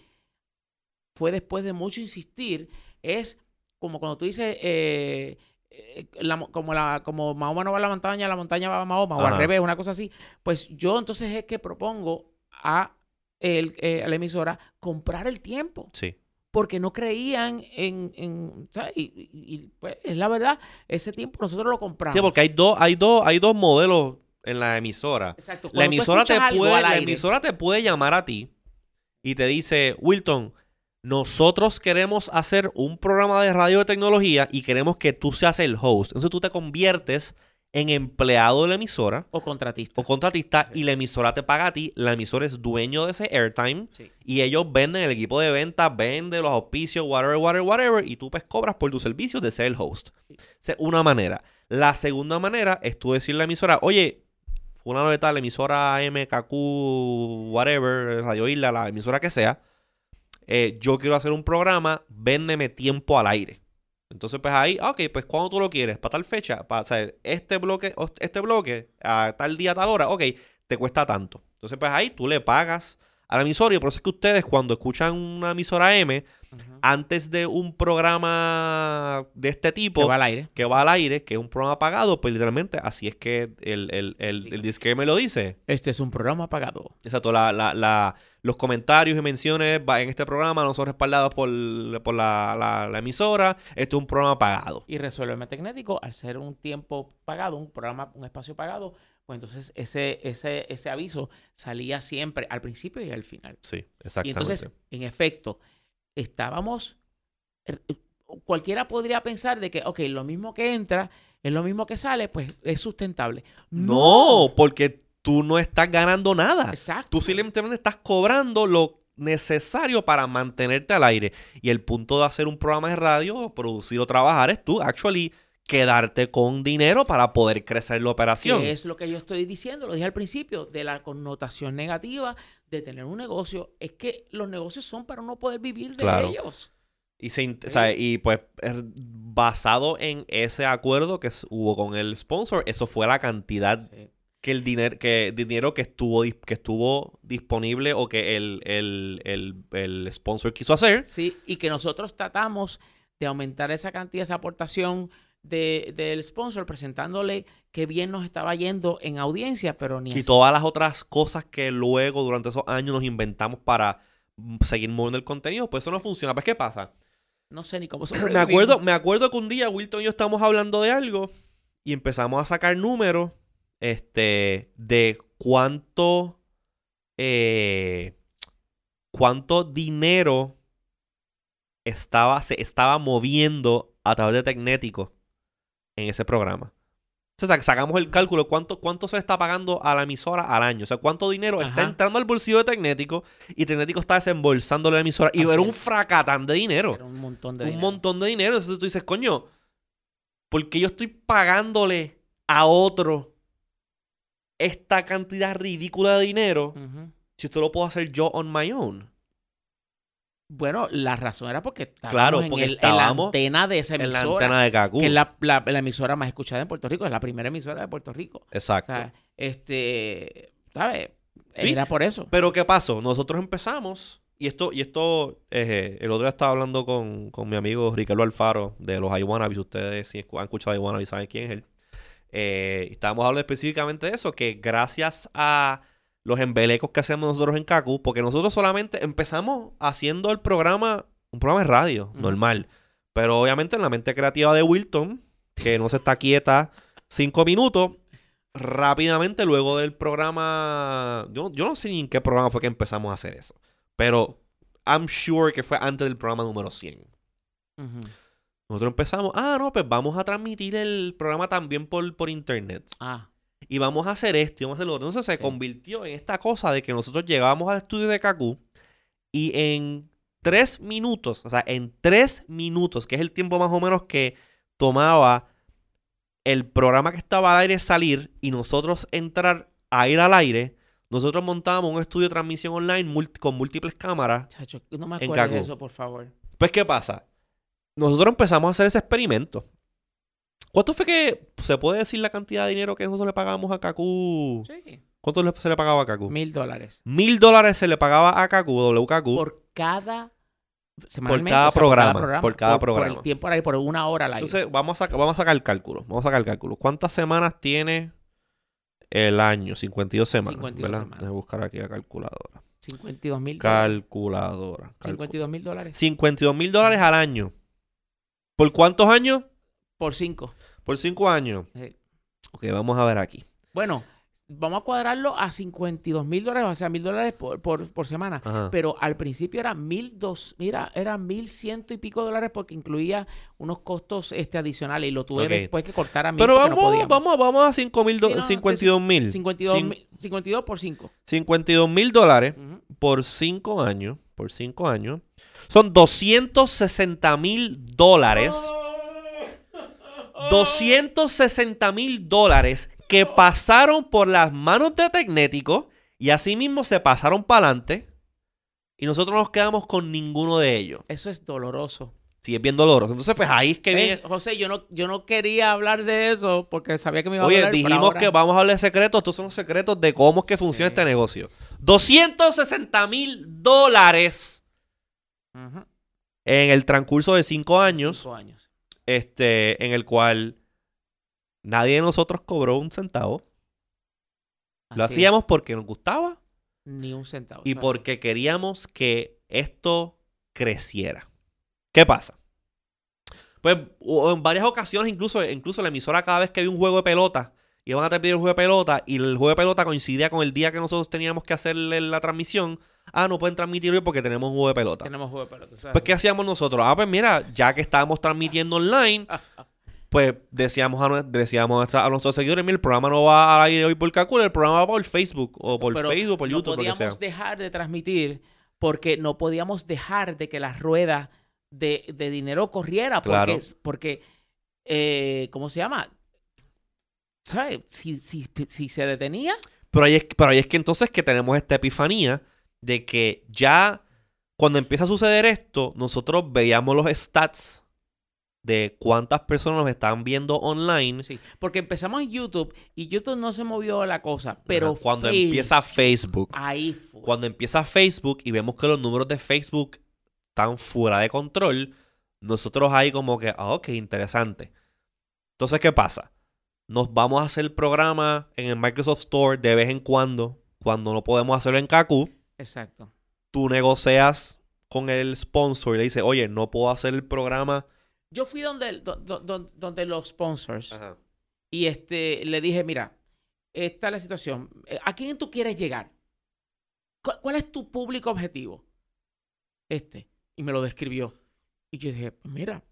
fue después de mucho insistir, es como cuando tú dices, eh, eh, la como, la, como Mahoma no va a la montaña, la montaña va a Mahoma, o al revés, una cosa así. Pues yo entonces es que propongo a, el, eh, a la emisora comprar el tiempo Sí. Porque no creían en, en ¿sabes? Y, y- y, pues es la verdad, ese tiempo nosotros lo compramos. Sí, porque hay dos, hay dos, hay dos modelos en la emisora. Exacto. La emisora, te puede, la emisora te puede llamar a ti y te dice, Wilton, nosotros queremos hacer un programa de radio de tecnología y queremos que tú seas el host. Entonces tú te conviertes en empleado de la emisora o contratista. o contratista y la emisora te paga a ti. La emisora es dueño de ese airtime Sí. y ellos venden el equipo de venta, vende los auspicios, whatever, whatever, whatever, y tú pues cobras por tus servicios de ser el host. Sí. Esa es una manera. La segunda manera es tú decirle a la emisora, oye, fulano de tal, emisora MKQ, whatever, Radio Isla, la emisora que sea, eh, yo quiero hacer un programa, véndeme tiempo al aire. Entonces, pues ahí, ah, ok, pues cuando tú lo quieres, para tal fecha, para sea, este bloque, este bloque, a tal día, tal hora, ok, te cuesta tanto. Entonces, pues ahí tú le pagas a la emisora y por eso es que ustedes cuando escuchan una emisora M, Antes de un programa de este tipo que va al aire. que va al aire, que es un programa pagado, pues literalmente así es que el, el, el, el disclaimer lo dice. Este es un programa pagado. Exacto, la, la, la- los comentarios y menciones en este programa no son respaldados por, por la, emisora. Esto es un programa pagado. Y Resuélveme Tecnético, al ser un tiempo pagado, un programa, un espacio pagado, pues entonces ese, ese, ese aviso salía siempre al principio y al final. Sí, Y exactamente. entonces, en efecto, estábamos. er- Cualquiera podría pensar de que, ok, lo mismo que entra es lo mismo que sale, pues es sustentable. no, porque tú no estás ganando nada. Exacto. Tú simplemente estás cobrando lo necesario para mantenerte al aire. Y el punto de hacer un programa de radio, producir o trabajar, es tú, actually, quedarte con dinero para poder crecer la operación. Que es lo que yo estoy diciendo, lo dije al principio, de la connotación negativa de tener un negocio. Es que los negocios son para uno poder vivir de Claro. ellos. Y, se int- Sí. o sea, y pues er, basado en ese acuerdo que hubo con el sponsor, eso fue la cantidad que el dinero que dinero que estuvo que estuvo disponible o que el, el, el, el sponsor quiso hacer. Sí, y que nosotros tratamos de aumentar esa cantidad, esa aportación de- del sponsor presentándole qué bien nos estaba yendo en audiencia, pero ni Y así. todas las otras cosas que luego durante esos años nos inventamos para mm, seguir moviendo el contenido, pues eso no funciona. Pues, ¿qué pasa? No sé ni cómo Me acuerdo, me acuerdo que un día Wilton y yo estábamos hablando de algo y empezamos a sacar números este, de cuánto, eh, cuánto dinero estaba, se estaba moviendo a través de Tecnético en ese programa. O sea, sacamos el cálculo, cuánto, cuánto se le está pagando a la emisora al año. O sea, cuánto dinero está entrando al bolsillo de Tecnético y Tecnético está desembolsándole a la emisora. Y Así era un fracatán de dinero Era un montón de un dinero. montón de dinero. Entonces tú dices, coño, ¿por qué yo estoy pagándole a otro esta cantidad ridícula de dinero si esto lo puedo hacer yo on my own? Bueno, la razón era porque estábamos Claro, en, el- la antena de esa En la emisora, antena de Kaku. que es la, la- la emisora más escuchada en Puerto Rico, es la primera emisora de Puerto Rico. O Exacto. sea, este, ¿sabes? Sí. Era por eso. Pero ¿qué pasó? Nosotros empezamos, y esto, y esto, eh, el otro día estaba hablando con, con mi amigo Ricardo Alfaro de los iWannabes. Ustedes si han escuchado iWannabes saben quién es él. Eh, estábamos hablando específicamente de eso, que gracias a los embelecos que hacemos nosotros en Kaku, porque nosotros solamente empezamos haciendo el programa, un programa de radio, normal. Pero obviamente en la mente creativa de Wilton, que no se está quieta cinco minutos, rápidamente luego del programa, yo, yo no sé ni en qué programa fue que empezamos a hacer eso, pero I'm sure que fue antes del programa número 100. Ujú. Nosotros empezamos, ah, no, pues vamos a transmitir el programa también por, por internet. Ah, Y vamos a hacer esto y vamos a hacer lo otro. Entonces se convirtió en esta cosa de que nosotros llegábamos al estudio de Kaku y en tres minutos, o sea, en tres minutos, que es el tiempo más o menos que tomaba el programa que estaba al aire salir y nosotros entrar a ir al aire, nosotros montábamos un estudio de transmisión online multi- con múltiples cámaras. chacho, no me acuerdo de eso, por favor. Pues, ¿qué pasa? Nosotros empezamos a hacer ese experimento. ¿Cuánto fue que se puede decir la cantidad de dinero que nosotros le pagamos a Kaku? Sí. ¿Cuánto se le pagaba a Kaku? Mil dólares. Mil dólares se le pagaba a Kaku, WKQ. Por cada... semanalmente, cada o sea, programa, por cada Por programa. el tiempo aire, por una hora al aire. Entonces, vamos a, vamos a sacar el cálculo. Vamos a sacar el cálculo. ¿Cuántas semanas tiene el año? 52 semanas. 52 ¿verdad? semanas. Déjame buscar aquí la calculadora. 52 mil dólares. Calculadora. Calcu- 52 mil dólares. 52 mil dólares al año. ¿Por cuántos años? Por 5. Por cinco años. Ok, vamos a ver aquí. Bueno, vamos a cuadrarlo a 52 mil dólares, o sea, mil dólares por, por, por semana. Ajá. Pero al principio era mil dos, mira, era mil ciento y pico dólares porque incluía unos costos este, adicionales y lo tuve después que cortar a mil Pero vamos, no vamos, vamos a 5 mil, do- Sí, no, 52 mil. 52, Cin- mil- 52 por 5. 52 mil dólares por 5 años. Por 5 años. Son 260 mil dólares. 260 mil dólares que pasaron por las manos de Tecnético y asimismo se pasaron para adelante. Y nosotros no nos quedamos con ninguno de ellos. Eso es doloroso. Sí, es bien doloroso. Entonces, pues ahí es que viene. José, yo no, yo no quería hablar de eso porque sabía que me iba a Oye, doler, pero dijimos ahora- que vamos a hablar de secretos. Estos son los secretos de cómo es que funciona este negocio. 260 mil dólares en el transcurso de 5 años. cinco años. Este, en el cual nadie de nosotros cobró un centavo. Lo es. hacíamos porque nos gustaba Ni un centavo. y porque queríamos que esto creciera. ¿Qué pasa? Pues en varias ocasiones, incluso, incluso la emisora cada vez que había un juego de pelota, iban a transmitir el juego de pelota y el juego de pelota coincidía con el día que nosotros teníamos que hacer la transmisión. Ah, no pueden transmitir hoy porque tenemos un juego de pelota. Tenemos juego de pelota. eso es Pues. ¿qué hacíamos nosotros? Ah, pues mira, ya que estábamos transmitiendo online, pues decíamos a, decíamos a, a nuestros seguidores, mira, el programa no va al aire hoy por Kakul, el programa va por Facebook, o por Pero Facebook, por no YouTube, sea. podíamos dejar de transmitir porque no podíamos dejar de que la rueda de, de dinero corriera porque, Claro. porque eh, ¿cómo se llama? ¿Sabes? Si, si, si se detenía, Pero ahí, es, pero ahí es que entonces que tenemos esta epifanía de que ya cuando empieza a suceder esto, nosotros veíamos los stats de cuántas personas nos estaban viendo online. sí, porque empezamos en YouTube y YouTube no se movió la cosa, pero Ajá, cuando Facebook, empieza Facebook. ahí fue. Cuando empieza Facebook y vemos que los números de Facebook están fuera de control, nosotros ahí como que, ah, ok, interesante. Entonces, ¿qué pasa? Nos vamos a hacer el programa en el Microsoft Store de vez en cuando, cuando no podemos hacerlo en Kaku. Exacto. Tú negocias con el sponsor y le dices, oye, no puedo hacer el programa. Yo fui donde, do- do- do- donde los sponsors Ajá. y este le dije, mira, esta es la situación. Eh, ¿A quién tú quieres llegar? ¿Cu- ¿Cuál es tu público objetivo? Este. Y me lo describió. Y yo dije, pues mira,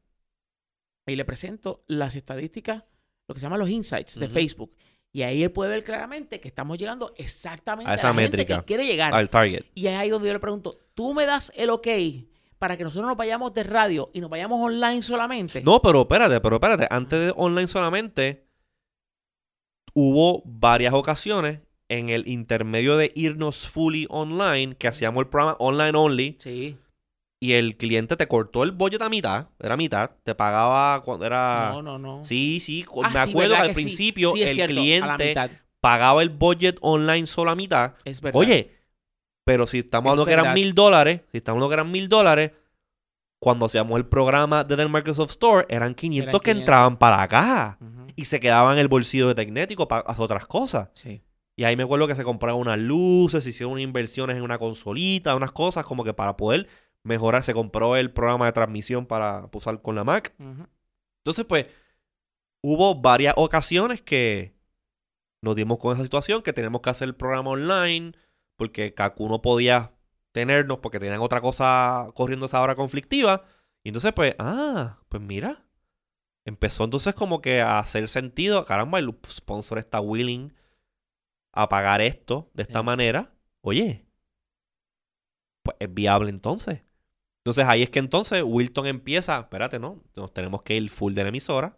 ahí le presento las estadísticas, lo que se llama los insights de. Facebook. Y ahí él puede ver claramente que estamos llegando exactamente A a, esa la gente que métrica. quiere llegar. Al target. Y es ahí donde yo le pregunto, ¿tú me das el ok para que nosotros nos vayamos de radio y nos vayamos online solamente? No, pero espérate, pero espérate. Antes de online solamente, hubo varias ocasiones en el intermedio de irnos fully online, que hacíamos el programa online only, Sí. Y el cliente te cortó el budget a mitad, era mitad, te pagaba cuando era... No, no, no. Sí, sí, Ah, me sí, acuerdo que ¿verdad al principio Sí, el cierto, cliente pagaba el budget online solo a mitad. Es verdad. Oye, pero si estamos Es hablando que eran mil dólares, si estamos hablando que eran mil dólares, cuando hacíamos el programa desde el Microsoft Store, eran 500 Eran que 500. entraban para Ujú. y se quedaban en el bolsillo de Tecnético para hacer otras cosas. Sí. Y ahí me acuerdo que se compraban unas luces, se hicieron unas inversiones en una consolita, unas cosas como que para poder mejorar. Se compró el programa de transmisión para usar con la Mac. Entonces, pues, hubo varias ocasiones que nos dimos con esa situación, que tenemos que hacer el programa online, porque Kaku no podía tenernos porque tenían otra cosa corriendo esa hora conflictiva. Y entonces, pues, ah, pues mira. Empezó entonces como que a hacer sentido. Caramba, el sponsor está willing a pagar esto de esta Sí. manera. Oye, pues es viable entonces. Entonces ahí es que entonces Wilton empieza, espérate, ¿no? Nos tenemos que ir full de la emisora.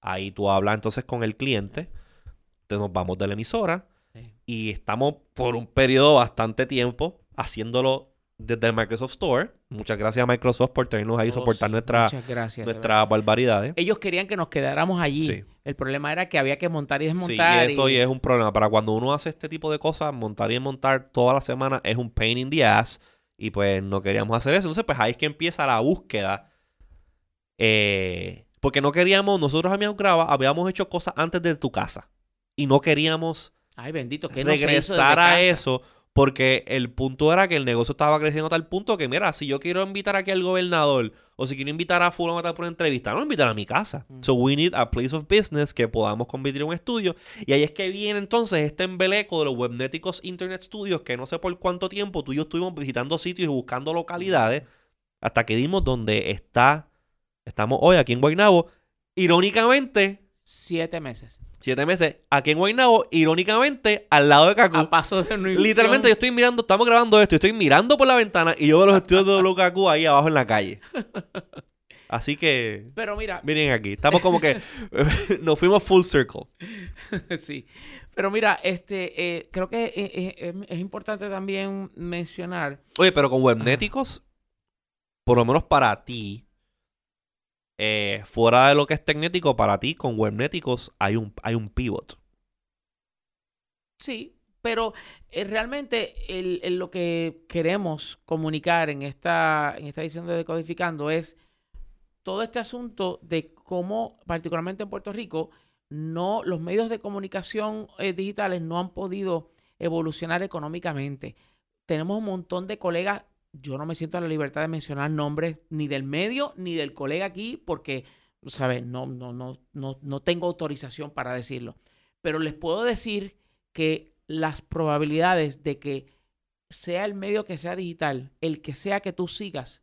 Ahí tú hablas entonces con el cliente. Entonces nos vamos de la emisora. Sí. Y estamos por un periodo bastante tiempo haciéndolo desde el Microsoft Store. Muchas gracias a Microsoft por tenernos ahí, Oh, soportar sí, nuestra, nuestras verdad. barbaridades. Ellos querían que nos quedáramos allí. Sí. El problema era que había que montar y Sí, desmontar. eso y- y es un problema. Para cuando uno hace este tipo de cosas, montar y desmontar toda la semana es un pain in the ass. Y pues no queríamos hacer eso. Entonces, pues ahí es que empieza la búsqueda. Eh, porque no queríamos, nosotros habíamos grabado, habíamos hecho cosas antes de tu casa. Y no queríamos Ay, bendito, que no se hizo regresar desde a casa. eso. Porque el punto era que el negocio estaba creciendo a tal punto que, mira, si yo quiero invitar aquí al gobernador o si quiero invitar a fulano a por una entrevista, no lo invitar a mi casa. Mm. So we need a place of business que podamos convertir en un estudio. Y ahí es que viene entonces este embeleco de los webnéticos Internet Studios que no sé por cuánto tiempo tú y yo estuvimos visitando sitios y buscando localidades hasta que dimos donde está, estamos hoy aquí en Guaynabo. Irónicamente, Siete meses. siete meses aquí en Guaynabo, irónicamente al lado de Cancún. A paso de Literalmente yo estoy mirando, estamos grabando esto, y estoy mirando por la ventana y yo veo los estudios de Lukaku ahí abajo en la calle. Así que, Pero mira, miren aquí, estamos como que nos fuimos full circle. sí. Pero mira, este, eh, creo que eh, eh, es, es importante también mencionar. Oye, pero con webnéticos, por lo menos para ti, eh, fuera de lo que es tecnético, para ti con webnéticos hay un, hay un pivot. Sí, pero eh, realmente lo que queremos comunicar en esta, en esta edición de Decodificando es todo este asunto de cómo, particularmente en Puerto Rico, no, los medios de comunicación eh, digitales no han podido evolucionar económicamente. Tenemos un montón de colegas, yo no me siento en la libertad de mencionar nombres ni del medio ni del colega aquí porque, ¿sabes? No, no, no, no, no tengo autorización para decirlo. Pero les puedo decir que las probabilidades de que sea el medio que sea digital, el que sea que tú sigas,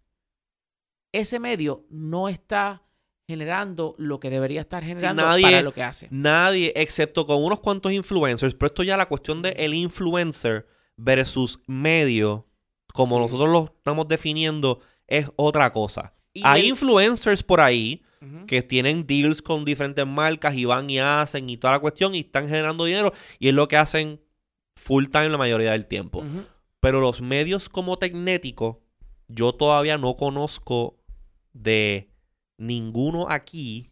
ese medio no está generando lo que debería estar generando nadie- para lo que hace. Nadie, excepto con unos cuantos influencers, pero esto ya la cuestión de el influencer versus medio, como Sí. nosotros lo estamos definiendo, es otra cosa. Y Hay el- influencers por ahí que tienen deals con diferentes marcas y van y hacen y toda la cuestión y están generando dinero y es lo que hacen full time la mayoría del tiempo. Pero los medios como Tecnético, yo todavía no conozco de ninguno aquí,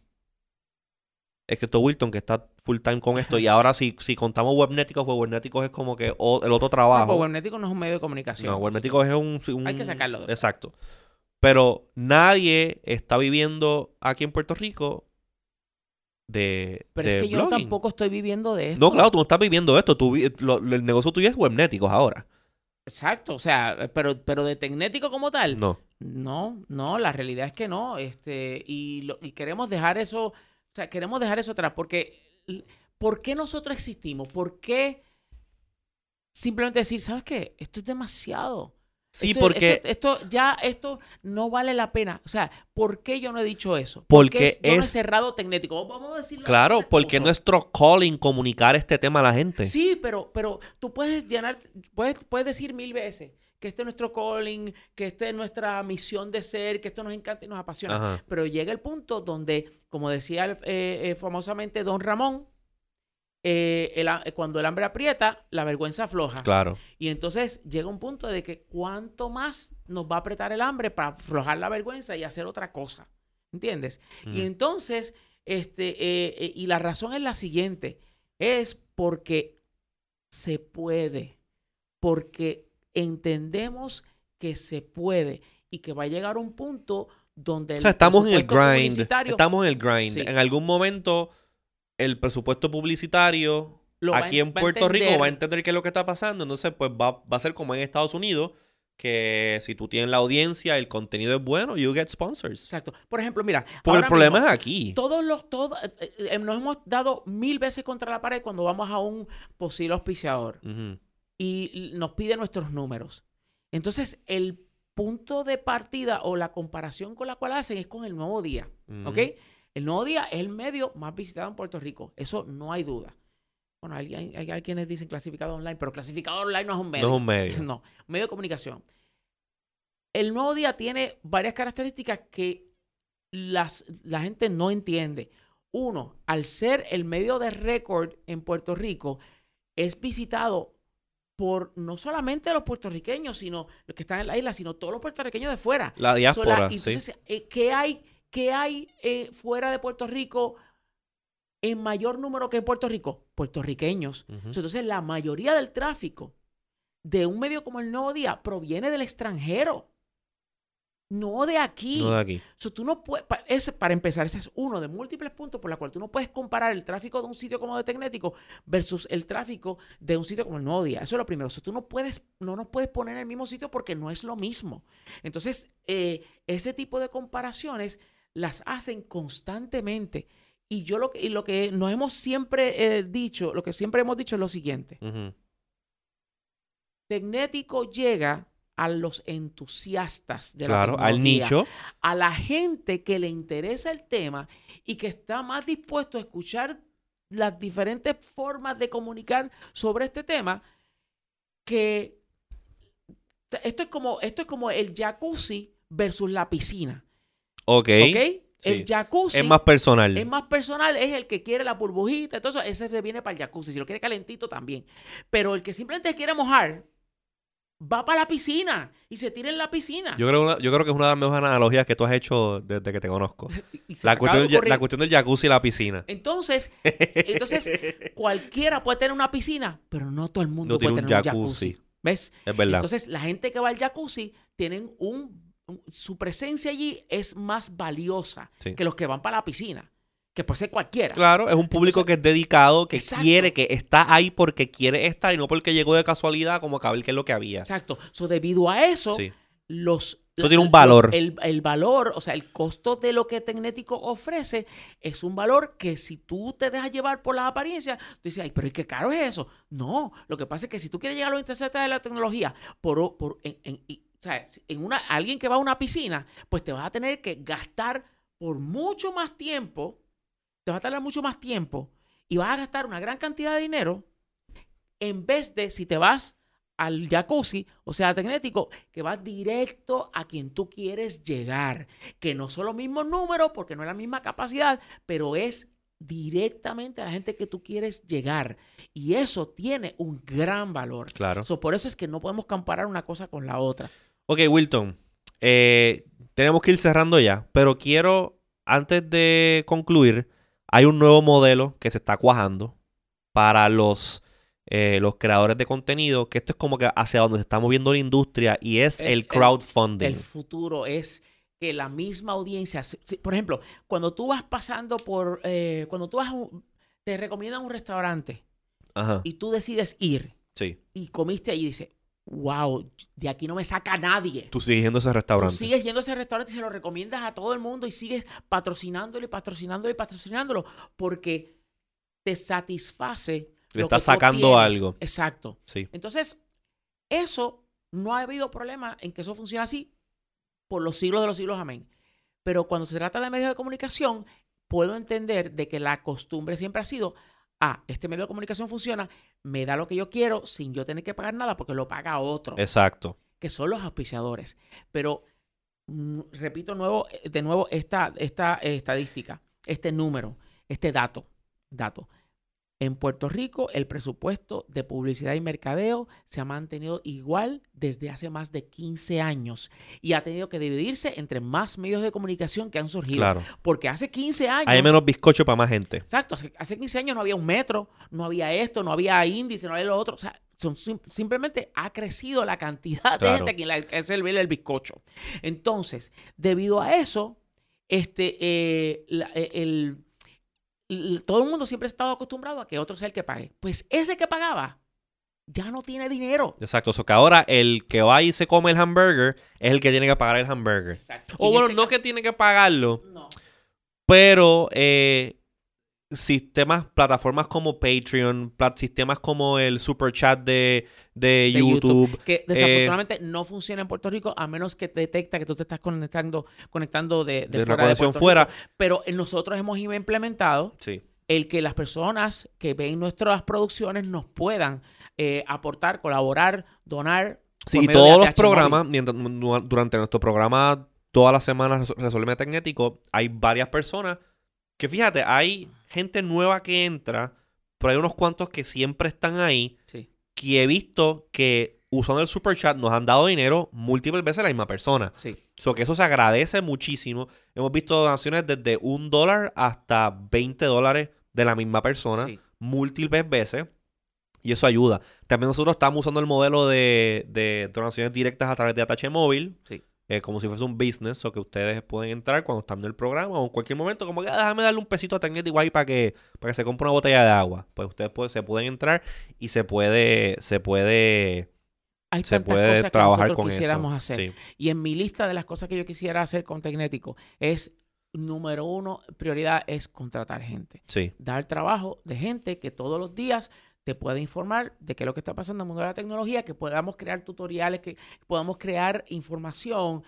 excepto Wilton, que está full time con esto. Y ahora si, si contamos Webnéticos, pues Webnéticos es como que o- el otro No, trabajo. pues Webnético no es un medio de comunicación. No, Webnéticos es un, un- Hay que sacarlo de. Exacto. Pero nadie está viviendo aquí en Puerto Rico de Pero de es que yo tampoco estoy viviendo de esto. No, claro, tú no estás viviendo esto. Tú, lo- el negocio tuyo es webnéticos ahora. Exacto, o sea, pero, pero de tecnético como tal. No. No, no, la realidad es que no. Este, y, lo- y queremos dejar eso, o sea, queremos dejar eso atrás. Porque, ¿por qué nosotros existimos? ¿Por qué simplemente decir, ¿sabes qué? Esto es demasiado. Sí, Esto- porque... Esto, esto ya, esto no vale la pena. O sea, ¿por qué yo no he dicho eso? Porque es- yo no he es- cerrado tecnético. Vamos a decirlo. Claro, porque nuestro calling comunicar este tema a la gente. Sí, pero, pero tú puedes llenar, puedes, puedes decir mil veces que este es nuestro calling, que esta es nuestra misión de ser, que esto nos encanta y nos apasiona. Ajá. Pero llega el punto donde, como decía eh, eh, famosamente Don Ramón, eh, el cuando el hambre aprieta, la vergüenza afloja. Claro. Y entonces llega un punto de que cuánto más nos va a apretar el hambre para aflojar la vergüenza y hacer otra cosa. ¿Entiendes? Y entonces, este, eh, y la razón es la siguiente, es porque se puede, porque entendemos que se puede y que va a llegar un punto donde O sea, estamos en el grind. Estamos en el grind. Sí. En algún momento, el presupuesto publicitario lo aquí en Puerto Rico va a entender. qué es lo que está pasando. Entonces, pues va, va a ser como en Estados Unidos, que si tú tienes la audiencia, el contenido es bueno, you get sponsors. Exacto. Por ejemplo, mira. Porque el problema mismo, es aquí. Todos los, todos, eh, eh, nos hemos dado mil veces contra la pared cuando vamos a un posible auspiciador. Ujú. Y nos pide nuestros números. Entonces, el punto de partida o la comparación con la cual hacen es con el nuevo día. ¿Ok? El nuevo día es el medio más visitado en Puerto Rico. Eso no hay duda. Bueno, hay- hay quienes dicen clasificado online, pero clasificado online no es un medio. No es un medio. No, medio de comunicación. El nuevo día tiene varias características que las, la gente no entiende. Uno, al ser el medio de récord en Puerto Rico, es visitado por no solamente los puertorriqueños, sino los que están en la isla, sino todos los puertorriqueños de fuera. La So, diáspora, la- sí. entonces, eh, ¿qué hay, qué hay eh, fuera de Puerto Rico en mayor número que en Puerto Rico? Puertorriqueños. Entonces, la mayoría del tráfico de un medio como el Nuevo Día proviene del extranjero, no de aquí. No de aquí. So, tú no puedes, pa- ese, para empezar, ese es uno de múltiples puntos por la cual tú no puedes comparar el tráfico de un sitio como de Tecnético versus el tráfico de un sitio como el Nuevo Día. Eso es lo primero. So, tú no puedes, no nos puedes poner en el mismo sitio porque no es lo mismo. Entonces, eh, ese tipo de comparaciones las hacen constantemente. Y yo lo que, y lo que nos hemos siempre eh, dicho, lo que siempre hemos dicho es lo siguiente. Tecnético llega a los entusiastas de la Claro, al tecnología nicho. a la gente que le interesa el tema y que está más dispuesto a escuchar las diferentes formas de comunicar sobre este tema que esto es como esto es como el jacuzzi versus la piscina, Ok. ¿ok? sí. El jacuzzi Es más personal. es más personal, es el que quiere la burbujita, entonces ese se viene para el jacuzzi, si lo quiere calentito también. Pero el que simplemente quiere mojar va para la piscina y se tira en la piscina. Yo creo, una- yo creo que es una de las mejores analogías que tú has hecho desde que te conozco. La cuestión, de del, ja- ocurrir. la cuestión del jacuzzi y la piscina. Entonces, entonces cualquiera puede tener una piscina, pero no todo el mundo No puede un tener un jacuzzi. jacuzzi. ¿Ves? Es verdad. Entonces, la gente que va al jacuzzi tienen un, un- su presencia allí es más valiosa Sí. que los que van para la piscina, que puede ser cualquiera. Claro, es un público Entonces- que es dedicado, que Exacto. quiere, que está ahí porque quiere estar y no porque llegó de casualidad como a ver qué es lo que había. Exacto. So, debido a eso, Sí. los Eso tiene un valor. El, el valor, o sea, el costo de lo que Tecnético ofrece es un valor que si tú te dejas llevar por las apariencias, tú dices, ay, pero ¿y qué caro es eso? No, lo que pasa es que si tú quieres llegar a los interesantes de la tecnología, por, por, en, en- y- o sea, si- en una, alguien que va a una piscina, pues te vas a tener que gastar por mucho más tiempo, te va a tardar mucho más tiempo y vas a gastar una gran cantidad de dinero en vez de si te vas al jacuzzi, o sea, tecnético, que vas directo a quien tú quieres llegar, que no son los mismos números porque no es la misma capacidad, pero es directamente a la gente que tú quieres llegar. Y eso tiene un gran valor. Claro. So, por eso es que no podemos comparar una cosa con la otra. Ok, Wilton. eh, tenemos que ir cerrando ya, pero quiero, antes de concluir, hay un nuevo modelo que se está cuajando para los, eh, los creadores de contenido, que esto es como que hacia donde se está moviendo la industria y es, Es el crowdfunding. El futuro es que la misma audiencia, si- si- por ejemplo, cuando tú vas pasando por, eh, cuando tú vas, te recomiendan un restaurante Ajá. y tú decides ir Sí. y comiste ahí y dices, wow, de aquí no me saca nadie. Tú sigues yendo a ese Tú restaurante. sigues yendo a ese restaurante y se lo recomiendas a todo el mundo y sigues patrocinándolo y patrocinándolo y patrocinándolo porque te satisface. Le lo estás tú sacando algo. Exacto. Sí. Entonces, eso no ha habido problema en que eso funcione así por los siglos de los siglos, amén. Pero cuando se trata de medios de comunicación, puedo entender de que la costumbre siempre ha sido, ah, este medio de comunicación funciona, me da lo que yo quiero sin yo tener que pagar nada porque lo paga otro Exacto. que son los auspiciadores. Pero mm, repito nuevo, eh, de nuevo esta, esta estadística, este número, este dato, dato. En Puerto Rico, el presupuesto de publicidad y mercadeo se ha mantenido igual desde hace más de 15 años y ha tenido que dividirse entre más medios de comunicación que han surgido. Claro. Porque hace 15 años... Hay menos bizcocho para más gente. Exacto, hace, hace 15 años no había un metro, no había esto, no había índice, no había lo otro. O sea, son sim- simplemente ha crecido la cantidad de Claro. gente a quien le es el el bizcocho. Entonces, debido a eso, este, eh, la- eh, el- todo el mundo siempre ha estado acostumbrado a que otro sea el que pague. Pues ese que pagaba ya no tiene dinero. Exacto. So que ahora el que va y se come el hamburger es el que tiene que pagar el hamburger. Exacto. O Y bueno, este no caso- que tiene que pagarlo, No. pero eh, sistemas, plataformas como Patreon, plat- sistemas como el super chat de, de, de YouTube. Que eh, desafortunadamente no funciona en Puerto Rico a menos que te detecta que tú te estás conectando, conectando de, de De fuera de Puerto fuera. Rico. Pero eh, nosotros hemos implementado Sí. el que las personas que ven nuestras producciones nos puedan eh, aportar, colaborar, donar. Sí, y todos los programas, durante nuestro programa, todas las semanas Resol- Resuelve Tecnético, hay varias personas que fíjate, hay gente nueva que entra, pero hay unos cuantos que siempre están ahí, Sí. que he visto que usando el super chat nos han dado dinero múltiples veces a la misma persona. Sí. So que eso se agradece muchísimo. Hemos visto donaciones desde un dólar hasta 20 dólares de la misma persona sí. múltiples veces. Y eso ayuda. También nosotros estamos usando el modelo de, de donaciones directas a través de Atache Móvil. Sí. Eh, como si fuese un business. O que ustedes pueden entrar cuando están en el programa o en cualquier momento. Como que "Ah, déjame darle un pesito a Tecnet igual para que, para que se compre una botella de agua. Pues ustedes pueden- se pueden entrar y se puede, se puede, Hay se tantas puede cosas que trabajar nosotros con quisiéramos eso. hacer. Sí. Y en mi lista de las cosas que yo quisiera hacer con Tecnético es, número uno, prioridad es contratar gente. Sí. dar trabajo de gente que todos los días te pueda informar de qué es lo que está pasando en el mundo de la tecnología, que podamos crear tutoriales, que podamos crear información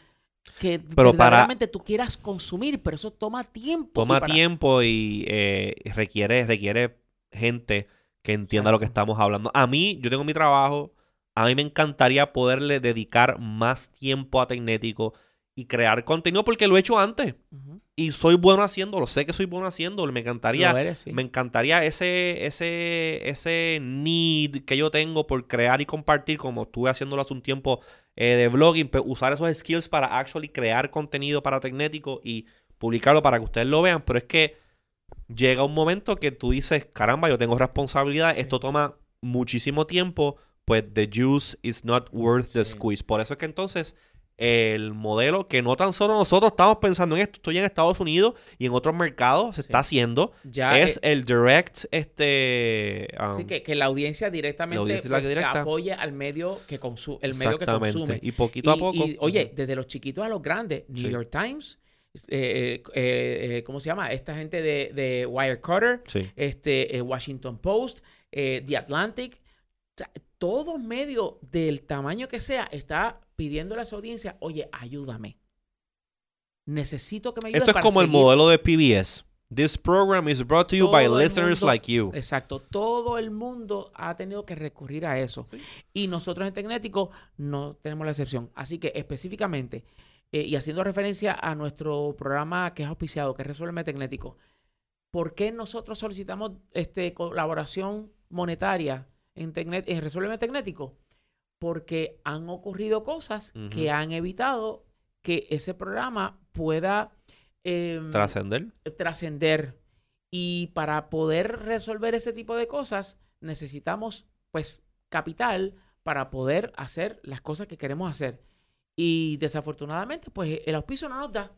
que Pero para- verdaderamente tú quieras consumir, pero eso toma tiempo. y Toma para- tiempo y eh, requiere, requiere gente que entienda lo que estamos hablando. A mí, yo tengo mi trabajo. A mí me encantaría poderle dedicar más tiempo a Tecnético y crear contenido porque lo he hecho antes. Y soy bueno haciéndolo. Sé que soy bueno haciéndolo. Me encantaría Lo eres, sí. me encantaría ese, ese, ese need que yo tengo por crear y compartir, como estuve haciéndolo hace un tiempo eh, de blogging, usar esos skills para actually crear contenido para Tecnético y publicarlo para que ustedes lo vean. Pero es que llega un momento que tú dices, caramba, yo tengo responsabilidad, Sí. esto toma muchísimo tiempo, pues the juice is not worth the squeeze. Por eso es que entonces el modelo que no tan solo nosotros estamos pensando en esto, estoy en Estados Unidos y en otros mercados se Sí. está haciendo, Ya es eh, el direct, este... sí, um, que, que la audiencia directamente audiencia la pues, directa. apoye al medio que consume, el medio que consume. Y poquito a poco. y, oye, desde los chiquitos a los grandes, New Sí. York Times, eh, eh, eh, ¿cómo se llama? Esta gente de, de Wirecutter, Sí. este, Washington Post, The Atlantic, o sea, todo medio del tamaño que sea está pidiéndole a su audiencia, oye, ayúdame. Necesito que me ayudes Esto es como el seguir". modelo de PBS. This program is brought to you by Todo listeners mundo- like you. Exacto, todo el mundo ha tenido que recurrir a eso. Sí. Y nosotros en Tecnético no tenemos la excepción. Así que específicamente, eh, y haciendo referencia a nuestro programa que es auspiciado, que es Resuelve Tecnético, ¿por qué nosotros solicitamos este, colaboración monetaria en, Tecnet, en Resuelve Tecnético? Porque han ocurrido cosas que han evitado que ese programa pueda... em, Trascender. trascender. Y para poder resolver ese tipo de cosas, necesitamos, pues, capital para poder hacer las cosas que queremos hacer. Y desafortunadamente, pues el auspicio no nos da.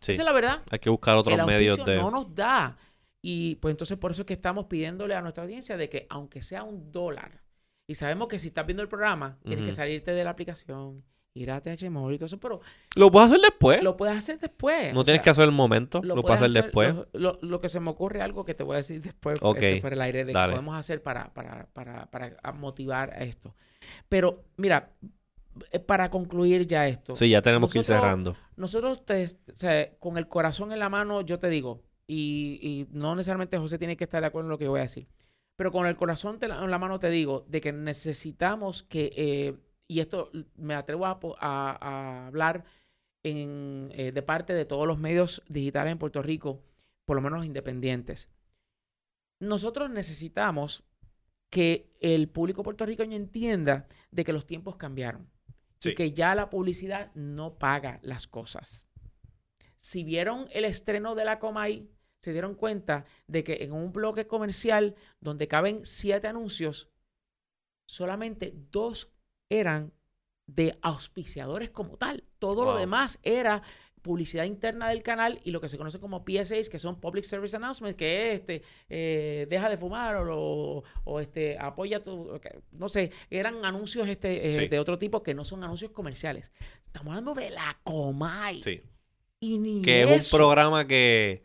Sí. Esa es la verdad. Hay que buscar otros el medios de... no nos da. Y pues entonces por eso es que estamos pidiéndole a nuestra audiencia de que aunque sea un dólar, y sabemos que si estás viendo el programa, tienes que salirte de la aplicación, ir a TH Móvil y todo eso, pero Lo puedes hacer después. lo puedes hacer después. no tienes sea, que hacer el momento. Lo, puedes hacer después. Lo, lo- lo que se me ocurre algo que te voy a decir después Ok, este, fuera del aire de dale. que podemos hacer para, para, para, para a- motivar a esto. Pero mira, eh, para concluir ya esto, Sí, ya tenemos que ir cerrando. nosotros te, o sea, con el corazón en la mano, yo te digo, y, y no necesariamente José tiene que estar de acuerdo en lo que yo voy a decir, pero con el corazón te la- en la mano te digo de que necesitamos que, eh, y esto me atrevo a, po- a- a hablar en, eh, de parte de todos los medios digitales en Puerto Rico, por lo menos independientes. Nosotros necesitamos que el público puertorriqueño entienda de que los tiempos cambiaron Sí. y que ya la publicidad no paga las cosas. Si vieron el estreno de la Comay, se dieron cuenta de que en un bloque comercial donde caben siete anuncios, solamente dos eran de auspiciadores como tal. Todo lo demás era publicidad interna del canal y lo que se conoce como PSAs, que son Public Service Announcements, que es este, eh, deja de fumar o, este, apoya tu, no sé, eran anuncios este, eh, Sí. de otro tipo que no son anuncios comerciales. Estamos hablando de la Comay. Sí. Y ni Que es un programa que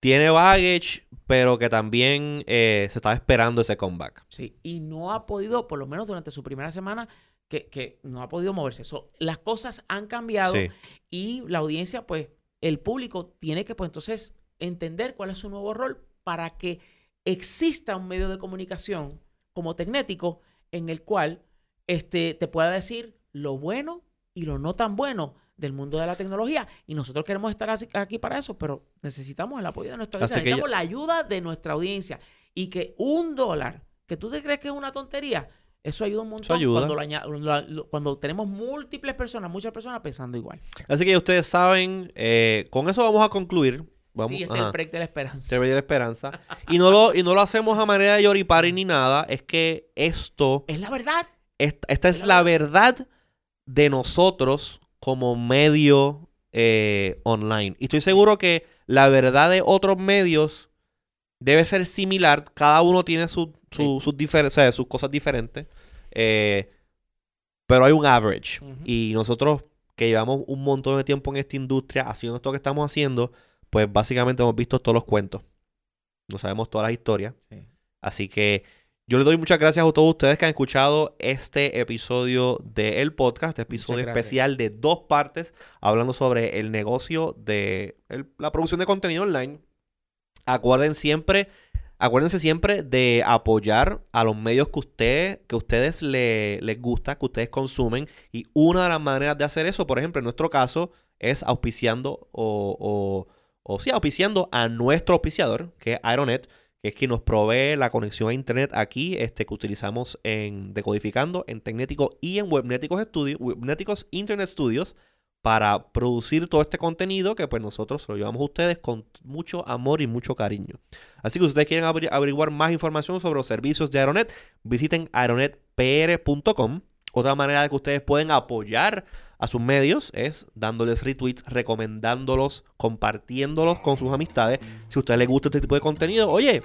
tiene baggage, pero que también eh, se estaba esperando ese comeback. Sí, y no ha podido, por lo menos durante su primera semana, que, que no ha podido moverse. So, las cosas han cambiado Sí. y la audiencia, pues, el público tiene que, pues, entonces, entender cuál es su nuevo rol para que exista un medio de comunicación como Tecnético en el cual este, te pueda decir lo bueno y lo no tan bueno del mundo de la tecnología. Y nosotros queremos estar así- aquí para eso, pero necesitamos el apoyo de nuestra audiencia. Necesitamos la ayuda de nuestra audiencia. Y que un dólar, que tú te crees que es una tontería, eso ayuda un montón ayuda. Cuando, tenemos múltiples personas, muchas personas pensando igual. Así que ya ustedes saben, eh, con eso vamos a concluir. Vamos, sí, este es el break de la esperanza. Te veía la esperanza. Y no, lo, y no lo hacemos a manera de yoripari ni nada. Es que esto, Es la verdad. esta, esta es la verdad de nosotros como medio eh, online. Y estoy seguro que la verdad de otros medios debe ser similar. Cada uno tiene su- su- sus, o sea, sus cosas diferentes. Eh, pero hay un average. Y nosotros que llevamos un montón de tiempo en esta industria haciendo esto que estamos haciendo, pues básicamente hemos visto todos los cuentos. No sabemos todas las historias. Sí. Así que yo le doy muchas gracias a todos ustedes que han escuchado este episodio del podcast, este episodio especial de dos partes, hablando sobre el negocio de el- la producción de contenido online. Acuerden siempre, acuérdense siempre de apoyar a los medios que ustedes, que ustedes le- les gusta, que ustedes consumen. Y una de las maneras de hacer eso, por ejemplo, en nuestro caso, es auspiciando o, o, o sí, auspiciando a nuestro auspiciador, que es Aeronet, que es quien nos provee la conexión a internet aquí, este, que utilizamos en Decodificando, en Tecnético y en Webnéticos Studios, Webnéticos Internet Studios, para producir todo este contenido que pues nosotros lo llevamos a ustedes con mucho amor y mucho cariño. Así que si ustedes quieren averi- averiguar más información sobre los servicios de Aeronet, visiten aeronetpr.com. Otra manera de que ustedes pueden apoyar a sus medios es dándoles retweets, recomendándolos, compartiéndolos con sus amistades. Si a ustedes les gusta este tipo de contenido, oye,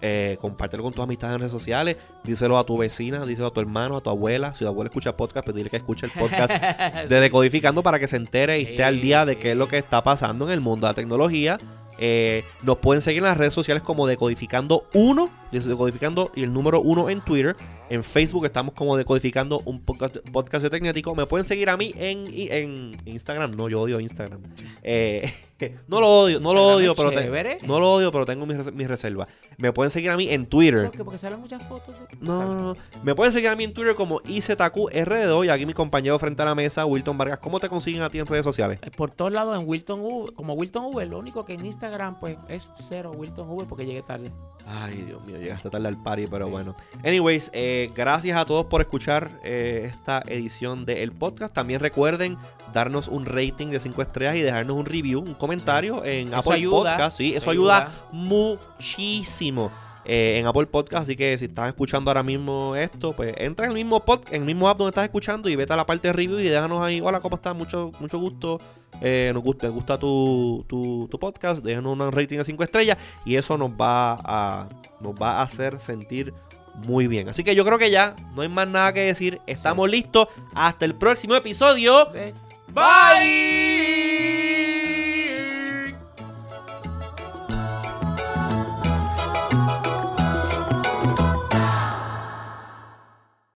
eh, compártelo con tus amistades en redes sociales, díselo a tu vecina, díselo a tu hermano, a tu abuela. Si tu abuela escucha podcast, pedirle que escuche el podcast de Decodificando para que se entere y esté al día de qué es lo que está pasando en el mundo de la tecnología. Eh, nos pueden seguir en las redes sociales como Decodificando 1, Decodificando y el número 1 en Twitter. En Facebook estamos como Decodificando un podcast, podcast de Tecnético. Me pueden seguir a mí en, en Instagram. No, yo odio Instagram. Eh, no lo odio, no lo odio, pero te- no lo odio, pero tengo mis, mis reservas. Me pueden seguir a mí en Twitter. ¿Por qué? Porque salen muchas fotos. No, no, no. Me pueden seguir a mí en Twitter como IZQRD2 y aquí mi compañero frente a la mesa, Wilton Vargas. ¿Cómo te consiguen a ti en redes sociales? Eh, Por todos lados en Wilton V, como Wilton V, lo único que en Instagram pues es cero Wilton V porque llegué tarde. Ay, Dios mío, llegaste tarde al party, pero bueno. Anyways, eh, gracias a todos por escuchar eh, esta edición del podcast. También recuerden darnos un rating de 5 estrellas y dejarnos un review, un comentario en Eso Apple ayuda, Podcast. Sí, eso eso ayuda, ayuda. muchísimo. Eh, en Apple Podcast. Así que si estás escuchando ahora mismo esto, pues entra en el mismo pod, en el mismo app donde estás escuchando y vete a la parte de review y déjanos ahí. Hola, ¿cómo estás? Mucho, mucho gusto. Eh, nos gusta, gusta tu, tu, tu podcast. Déjanos un rating de 5 estrellas. Y eso nos va a, nos va a hacer sentir muy bien. Así que yo creo que ya no hay más nada que decir. Estamos listos. Hasta el próximo episodio. Bye.